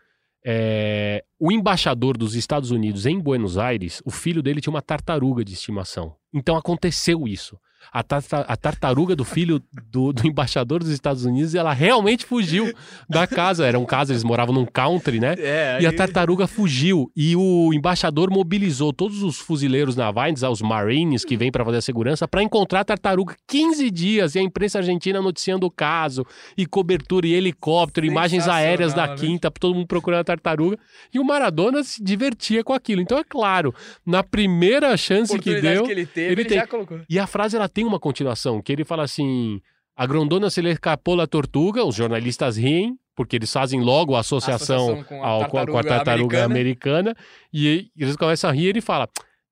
é, o embaixador dos Estados Unidos em Buenos Aires, o filho dele tinha uma tartaruga de estimação. Então aconteceu isso. A, tarta- a tartaruga do filho do, do embaixador dos Estados Unidos, ela realmente fugiu da casa. Era um caso, eles moravam num country, né? É, E a tartaruga fugiu. E o embaixador mobilizou todos os fuzileiros navais, os Marines, que vêm para fazer a segurança, para encontrar a tartaruga 15 dias. E a imprensa argentina noticiando o caso, e cobertura, e helicóptero, imagens aéreas da né? quinta, todo mundo procurando a tartaruga. E o Maradona se divertia com aquilo. Então, é claro, na primeira chance que deu. que ele teve, ele tem. já colocou. E a frase ela tem uma continuação, que ele fala assim: a grondona se lhe escapou la tortuga, os jornalistas riem, porque eles fazem logo a associação, Associação com a ao- com a, com a tartaruga tartaruga americana. e aí eles começam a rir e ele fala.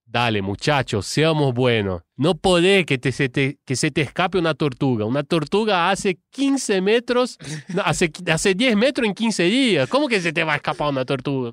Dale, muchacho, seamos bueno. No poder que, te, se te, que se te escape una tortuga. Una tortuga hace 15 metros, no, hace, hace 10 metros en 15 días. ¿Cómo que se te va a escapar una tortuga?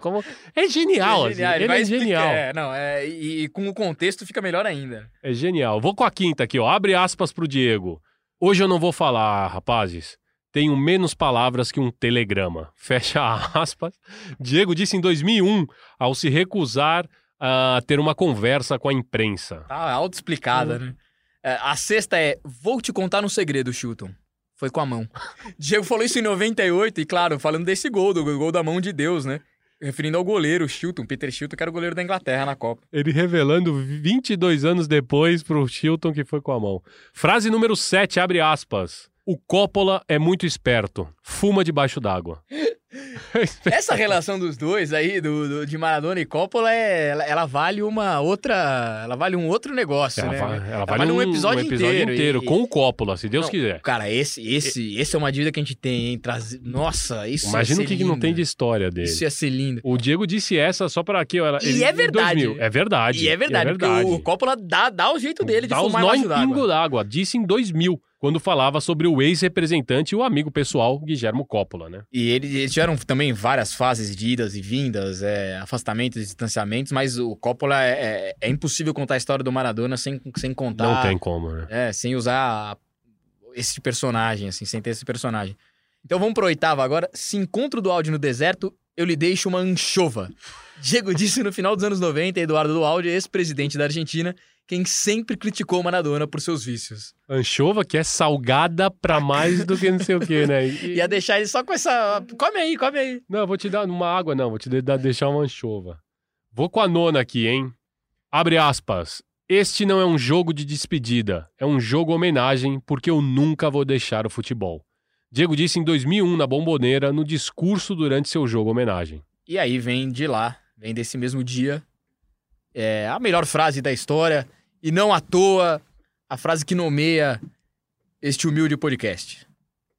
É genial, É assim. genial, Ele, é genial. É, não, é, e, e com o contexto fica melhor ainda. É genial. Vou com a quinta aqui, ó. Abre aspas pro Diego. Hoje eu não vou falar, rapazes. Tenho menos palavras que um telegrama. Fecha aspas. Diego disse em 2001, ao se recusar a ter uma conversa com a imprensa. Tá auto-explicada, né? É, a sexta é: Vou te contar um segredo, Chilton. Foi com a mão. Diego falou isso em 98, e claro, falando desse gol, do gol da mão de Deus, né? Referindo ao goleiro, Chilton, Peter Chilton, que era o goleiro da Inglaterra na Copa. Ele revelando 22 anos depois pro Chilton que foi com a mão. Frase número 7, abre aspas. O Coppola é muito esperto. Fuma debaixo d'água. Essa relação dos dois aí, do, do- de Maradona e Coppola, é, ela, ela vale uma outra. Ela vale um outro negócio, Ela, né? va- ela vale um, um episódio, inteiro, e- com o Coppola, se Deus Não, quiser. Cara, esse, esse, esse é uma dívida que a gente tem, hein? Trazer... Nossa, isso Imagina o que, não tem de história dele. Isso ia ser lindo. O Diego disse essa só para aqui, ela- E ele- é verdade. 2000. É verdade. E é verdade, porque o Coppola dá, dá o jeito dele de Dá os fumar nó em pingo d'água. Disse em 2000, quando falava sobre o ex-representante e o amigo pessoal Guilhermo Coppola, né? E ele- eles tiveram também várias fases de idas e vindas, é, afastamentos e distanciamentos, mas o Coppola é, é- é impossível contar a história do Maradona sem, sem contar. Não tem como, né? É, sem usar esse personagem, assim, sem ter esse personagem. Então vamos pro oitavo agora. Se encontro do áudio no deserto, eu lhe deixo uma anchova. Diego disse no final dos anos 90, Eduardo do Áudio, ex-presidente da Argentina, quem sempre criticou Maradona por seus vícios. Anchova que é salgada pra mais do que não sei o que, né? E- Ia deixar ele só com essa. Come aí, come aí. Não, eu vou te dar uma água, não. Vou te dar, deixar uma anchova. Vou com a nona aqui, hein? Abre aspas. Este não é um jogo de despedida. É um jogo homenagem porque eu nunca vou deixar o futebol. Diego disse em 2001 na Bomboneira, no discurso durante seu jogo homenagem. E aí vem de lá, vem desse mesmo dia, é, a melhor frase da história, e não à toa, a frase que nomeia este humilde podcast.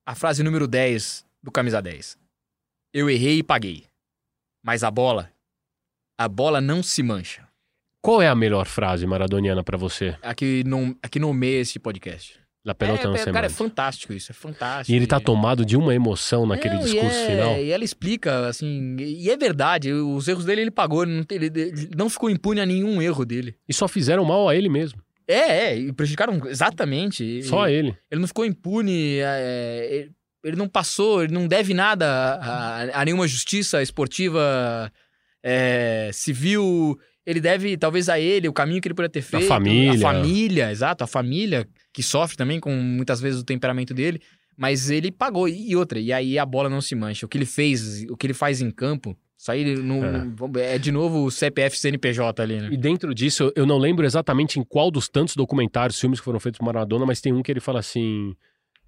A frase número 10 do Camisa 10. Eu errei e paguei. Mas a bola, a bola não se mancha. Qual é a melhor frase maradoniana pra você? A que, nom, a que nomeia esse podcast. La pelota não é, se cara, é mancha. fantástico isso, é fantástico. E ele tá tomado de uma emoção naquele Não, discurso é- final. E ela explica, assim, e é verdade, os erros dele ele pagou, ele não, ele- ele não ficou impune a nenhum erro dele. E só fizeram mal a ele mesmo. É, é, e prejudicaram exatamente. Só ele. Ele não ficou impune, é, ele, ele não passou, ele não deve nada a, a- a nenhuma justiça esportiva, é, civil. Ele deve, talvez, a ele, o caminho que ele poderia ter feito. família. A família, exato, a família que sofre também com muitas vezes o temperamento dele. Mas ele pagou. E outra, e aí a bola não se mancha. O que ele fez, o que ele faz em campo, isso aí não, é. de novo o CPF CNPJ ali, né? E dentro disso, eu não lembro exatamente em qual dos tantos documentários, filmes que foram feitos por Maradona, mas tem um que ele fala assim: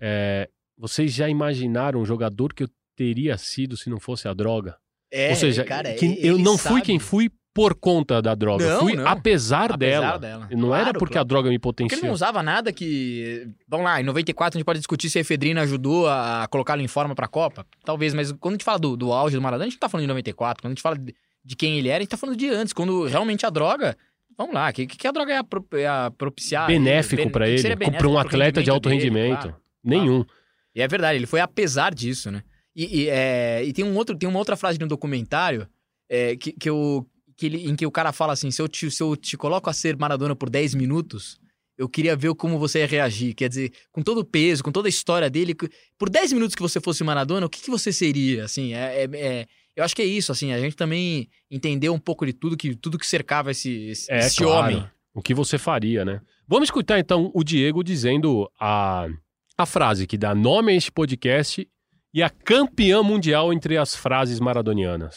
é, vocês já imaginaram o jogador que eu teria sido se não fosse a droga? É, Ou seja, cara, que eu não fui sabe. quem fui por conta da droga, Não, fui não. apesar, Apesar dela. dela. Não era Claro, porque claro. a droga me Porque ele potenciou. não usava nada que. Vamos lá, em 94 a gente pode discutir se a efedrina ajudou a colocá-lo em forma pra Copa. Talvez, mas quando a gente fala do, do auge do Maradona, a gente não tá falando de 94. Quando a gente fala de, de quem ele era, a gente tá falando de antes. Quando realmente a droga. Vamos lá, o que, que a droga é a, pro- é propiciar? benéfico Ben- pra que ele, para um atleta de alto dele, rendimento. claro. Nenhum. E é verdade, ele foi apesar disso, né? E, e, é, e tem, um outro, tem uma outra frase no documentário é, que, que, eu, que ele, em que o cara fala assim: se eu, te, se eu te coloco a ser Maradona por 10 minutos, eu queria ver como você ia reagir. Quer dizer, com todo o peso, com toda a história dele, por 10 minutos que você fosse Maradona, o que, que você seria? Assim, é, é- é- eu acho que é isso, assim, a gente também entendeu um pouco de tudo que, tudo que cercava esse, esse, É, esse claro. homem. O que você faria, né? Vamos escutar então o Diego dizendo a, a frase que dá nome a este podcast e a campeã mundial entre as frases maradonianas.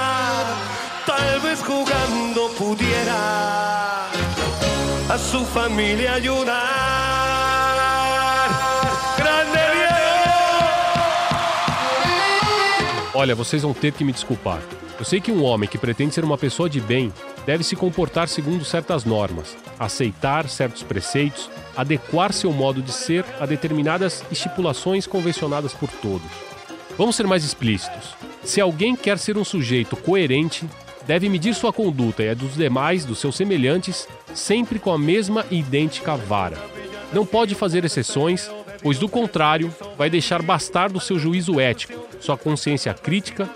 Tal vez jugando pudiera a su familia ayudar. ¡Grande Olha, vocês vão ter que me desculpar. Eu sei que um homem que pretende ser uma pessoa de bem deve se comportar segundo certas normas, aceitar certos preceitos, adequar seu modo de ser a determinadas estipulações convencionadas por todos. Vamos ser mais explícitos. Se alguém quer ser um sujeito coerente, deve medir sua conduta e a dos demais, dos seus semelhantes, sempre com a mesma e idêntica vara. Não pode fazer exceções, pois do contrário, vai deixar bastar do seu juízo ético, sua consciência crítica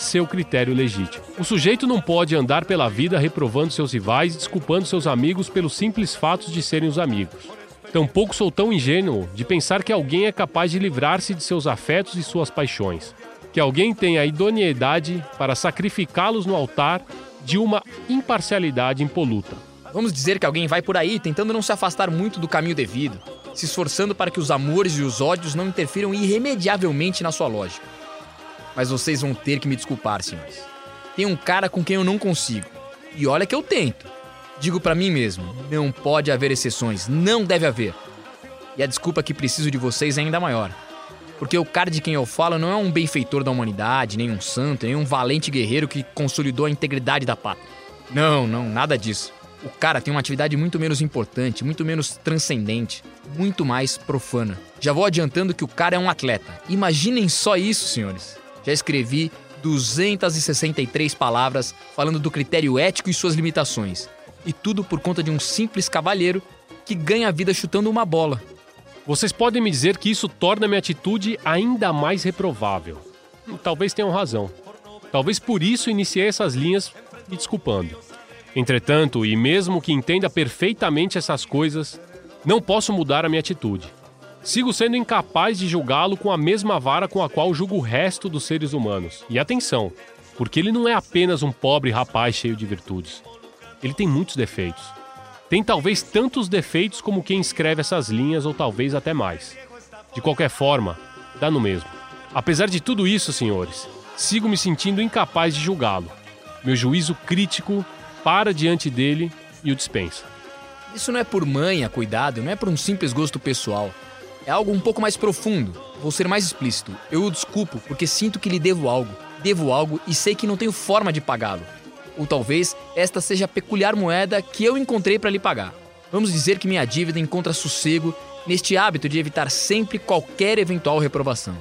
seu critério legítimo. O sujeito não pode andar pela vida reprovando seus rivais e desculpando seus amigos pelos simples fatos de serem os amigos. Tampouco sou tão ingênuo de pensar que alguém é capaz de livrar-se de seus afetos e suas paixões. Que alguém tenha a idoneidade para sacrificá-los no altar de uma imparcialidade impoluta. Vamos dizer que alguém vai por aí tentando não se afastar muito do caminho devido, se esforçando para que os amores e os ódios não interfiram irremediavelmente na sua lógica mas vocês vão ter que me desculpar, senhores. Tem um cara com quem eu não consigo. E olha que eu tento. Digo para mim mesmo, não pode haver exceções, não deve haver. E a desculpa que preciso de vocês é ainda maior. Porque o cara de quem eu falo não é um benfeitor da humanidade, nem um santo, nem um valente guerreiro que consolidou a integridade da pátria. Não, não, nada disso. O cara tem uma atividade muito menos importante, muito menos transcendente, muito mais profana. Já vou adiantando que o cara é um atleta. Imaginem só isso, senhores. Já escrevi 263 palavras falando do critério ético e suas limitações. E tudo por conta de um simples cavalheiro que ganha a vida chutando uma bola. Vocês podem me dizer que isso torna minha atitude ainda mais reprovável. Talvez tenham razão. Talvez por isso iniciei essas linhas me desculpando. Entretanto, e mesmo que entenda perfeitamente essas coisas, não posso mudar a minha atitude. Sigo sendo incapaz de julgá-lo com a mesma vara com a qual julgo o resto dos seres humanos. E atenção, porque ele não é apenas um pobre rapaz cheio de virtudes. Ele tem muitos defeitos. Tem talvez tantos defeitos como quem escreve essas linhas, ou talvez até mais. De qualquer forma, dá no mesmo. Apesar de tudo isso, senhores, sigo me sentindo incapaz de julgá-lo. Meu juízo crítico para diante dele e o dispensa. Isso não é por manha, cuidado, não é por um simples gosto pessoal. É algo um pouco mais profundo. Vou ser mais explícito. Eu o desculpo porque sinto que lhe devo algo. Devo algo e sei que não tenho forma de pagá-lo. Ou talvez esta seja a peculiar moeda que eu encontrei para lhe pagar. Vamos dizer que minha dívida encontra sossego neste hábito de evitar sempre qualquer eventual reprovação.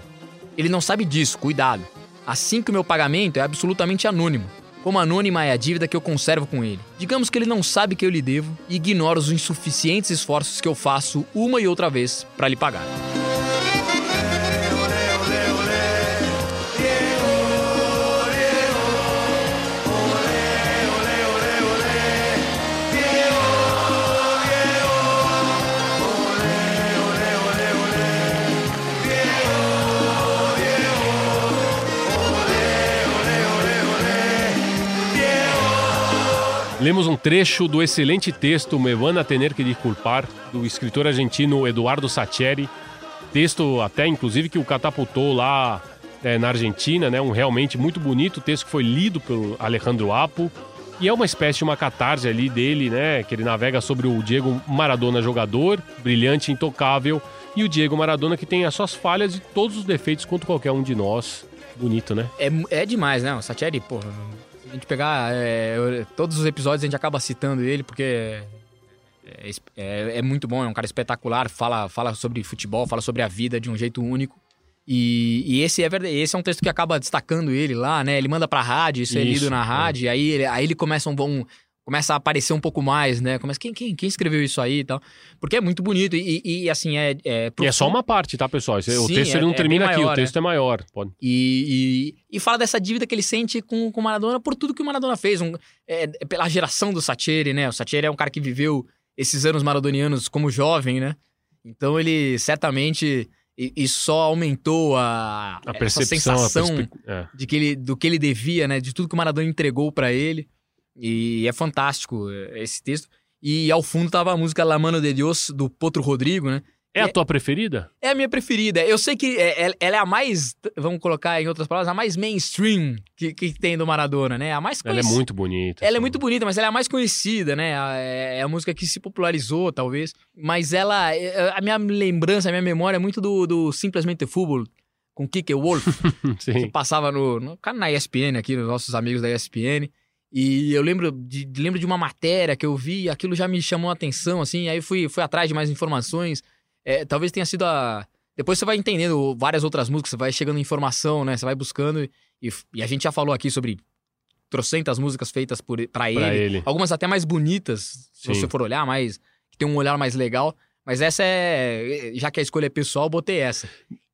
Ele não sabe disso, cuidado. Assim que o meu pagamento é absolutamente anônimo. Como anônima é a dívida que eu conservo com ele. Digamos que ele não sabe que eu lhe devo e ignora os insuficientes esforços que eu faço uma e outra vez para lhe pagar. Lemos um trecho do excelente texto Me van a tener que disculpar, do escritor argentino Eduardo Sacheri. Texto até, inclusive, que o catapultou lá é, na Argentina, né? Um realmente muito bonito texto que foi lido pelo Alejandro Apo. E é uma espécie de uma catarse ali dele, né? Que ele navega sobre o Diego Maradona jogador, brilhante, intocável, e o Diego Maradona que tem as suas falhas e todos os defeitos quanto qualquer um de nós. Bonito, né? É, é demais, né? O Satieri, porra. A gente pegar é, todos os episódios, a gente acaba citando ele, porque é, é é- é muito bom, é um cara espetacular, fala, fala sobre futebol, fala sobre a vida de um jeito único. E, e esse é verdade, esse é um texto que acaba destacando ele lá, né? Ele manda pra rádio, isso, é Isso, lido na é. rádio, e aí, aí ele começa um bom. Começa a aparecer um pouco mais, né? Começa, quem, quem, quem escreveu isso aí e tal? Porque é muito bonito. E, e- assim, é. é E é só uma parte, tá, pessoal? Esse- o Sim, texto é- não é termina bem aqui, o texto é maior. Pode. E, e, e fala dessa dívida que ele sente com o Maradona por tudo que o Maradona fez. Um, é, pela geração do Satieri, né? O Satieri é um cara que viveu esses anos maradonianos como jovem, né? Então ele certamente. E, e só aumentou a, A percepção, a sensação perspe- é. de que ele, do que ele devia, né? De tudo que o Maradona entregou pra ele. E é fantástico é, esse texto. E ao fundo tava a música La Mano de Dios, do Potro Rodrigo, né? É a tua preferida? É a minha preferida. Eu sei que é- é- ela é a mais, vamos colocar em outras palavras, a mais mainstream que, que tem do Maradona, né? A mais Ela é muito bonita. Ela é muito bonita, mas ela é a mais conhecida, né? É é a música que se popularizou, talvez. Mas ela. A minha lembrança, a minha memória é muito do, do Simplesmente Fútbol, com Kike Wolf, que passava no, no, na ESPN aqui, nos nossos amigos da ESPN. E eu lembro de, lembro de uma matéria que eu vi, aquilo já me chamou a atenção, assim, aí fui, fui atrás de mais informações. É, talvez tenha sido a. Depois você vai entendendo várias outras músicas, você vai chegando em informação, né? Você vai buscando. E, e a gente já falou aqui sobre trocentas músicas feitas por, pra, ele, ele. Algumas até mais bonitas, se Sim. você for olhar, mais. que tem um olhar mais legal. Mas essa é. Já que a escolha é pessoal, botei essa.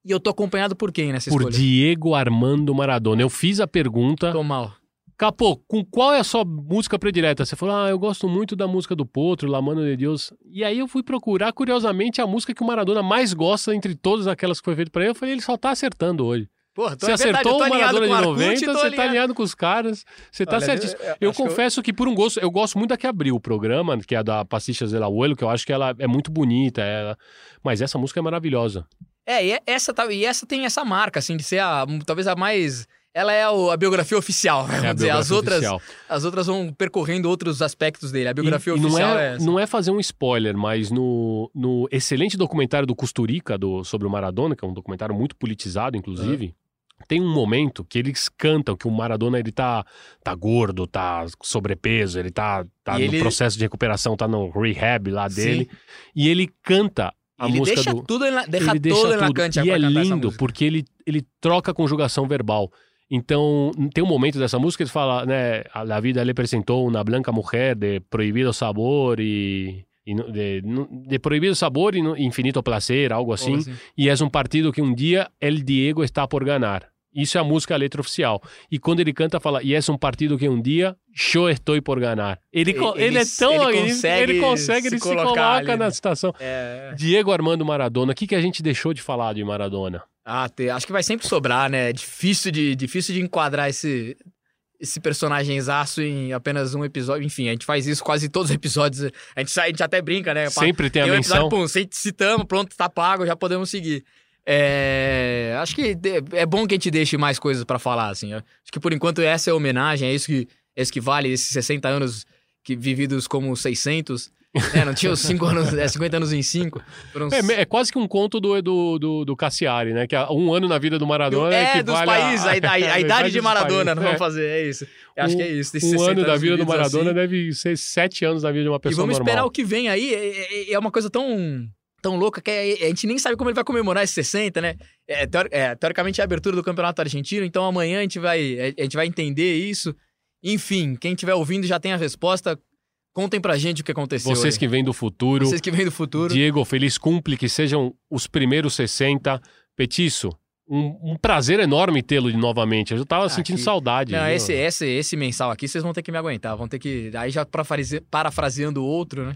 E eu tô acompanhado por quem nessa Por escolha? Diego Armando Maradona. Eu fiz a pergunta. Tô mal. Capô, com qual é a sua música predileta? Você falou, ah, eu gosto muito da música do Potro, La Mano de Deus. E aí eu fui procurar, curiosamente, a música que o Maradona mais gosta entre todas aquelas que foi feita pra ele. Eu falei, ele só tá acertando hoje. Porra, tô- Você é verdade, acertou eu tô o Maradona de Arcute, 90, tô você tá alinhado. com os caras. Você tá Olha, certíssimo. eu- eu Eu, que eu- confesso que, por um gosto, eu gosto muito da que abriu o programa, que é a da Pastichas del Abuelo, que eu acho que ela é muito bonita. Ela... Mas essa música é maravilhosa. É, e é- essa, e essa tem essa marca, assim, de ser a, talvez a mais. Ela é a biografia oficial, vamos É dizer. As outras, oficial. as outras vão percorrendo outros aspectos dele. A biografia E- e não oficial é, é, essa. não é fazer um spoiler, mas no, no excelente documentário do Custurica do, sobre o Maradona, que é um documentário muito politizado, inclusive, tem um momento que eles cantam que o Maradona ele tá, tá gordo, tá sobrepeso, ele tá, tá E no ele- processo de recuperação, tá no rehab lá dele. E ele canta a Ele música deixa do. tudo, na, deixa ele deixa todo na tudo. cante E é lindo, porque ele, ele troca a conjugação verbal. Então, tem um momento dessa música que fala, né? A vida le apresentou uma blanca mulher de proibido sabor e. e de, de proibido sabor e infinito placer, algo assim. assim. E é um partido que um dia El Diego está por ganhar. Isso é a música, a letra oficial. E quando ele canta, fala, e é um partido que um dia eu estou por ganhar. Ele, co- Ele- ele, é tão ele consegue ele consegue, se ele se coloca ali, na né? situação. É. Diego Armando Maradona, o que, que a gente deixou de falar de Maradona? Ah, acho que vai sempre sobrar, né? É difícil de, difícil de enquadrar esse, esse personagemzaço em apenas um episódio. Enfim, a gente faz isso quase todos os episódios. A gente, sai- a gente até brinca, né? Sempre tem a um episódio, menção. pum, ci- citamos, pronto, tá pago, já podemos seguir. É, acho que é bom que a gente deixe mais coisas pra falar, assim. Acho que por enquanto essa é a homenagem, é isso que, é isso que vale, esses 60 anos que, vividos como 600. né? Não tinha os 5 anos, é, 50 anos em 5. É, é quase que um conto do, do, do, do Cassiari, né? Que é um ano na vida do Maradona É, dos equivale paíés, a, a- a idade de Maradona, países. não vamos É. fazer, é isso. Eu acho que é isso. Um 60 ano da vida do vividos Maradona assim. deve ser sete anos da vida de uma E pessoa vamos normal. esperar o que vem aí. É, é- é uma coisa tão, tão louca que é- a gente nem sabe como ele vai comemorar esses 60, né? É, teori- é, teoricamente é a abertura do Campeonato Argentino, então amanhã a gente vai, a gente vai entender isso. Enfim, quem estiver ouvindo já tem a resposta. Contem pra gente o que aconteceu. Vocês aí. que vêm do futuro. Vocês que vêm do futuro. Diego, feliz cumple, que sejam os primeiros 60. Petiço, um, um prazer enorme tê-lo de novamente. Eu já tava sentindo Aqui. saudade. Não, esse, esse, esse mensal aqui vocês vão ter que me aguentar. Vão ter que. Aí já parafrase- parafraseando o outro, né?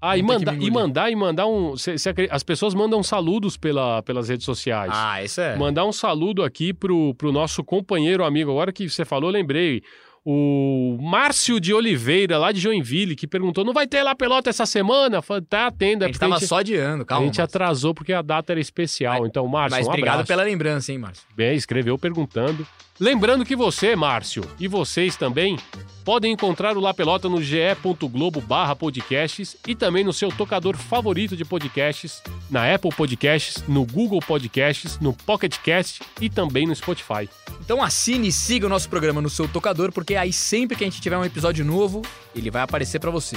Ah, e me e mandar, e mandar um. cê- cê as pessoas mandam saludos pela, pelas redes sociais. Ah, isso é. Mandar um saludo aqui pro, pro nosso companheiro amigo. Agora que você falou, lembrei. O Márcio de Oliveira, lá de Joinville, que perguntou: não vai ter lá pelota essa semana? Tá tendo. É A gente tava só adiando, calma. a gente atrasou porque a data era especial. então, Márcio, Mas um obrigado pela lembrança, hein, Márcio? Bem, escreveu perguntando. Lembrando que você, Márcio, e vocês também, podem encontrar o La Pelota no ge.globo barra podcasts e também no seu tocador favorito de podcasts, na Apple Podcasts, no Google Podcasts, no Pocket Cast e também no Spotify. Então assine e siga o nosso programa no seu tocador, porque aí sempre que a gente tiver um episódio novo, ele vai aparecer pra você.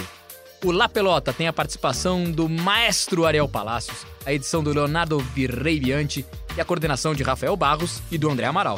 O La Pelota tem a participação do maestro Ariel Palacios, a edição do Leonardo Virrey Bianchi e a coordenação de Rafael Barros e do André Amaral.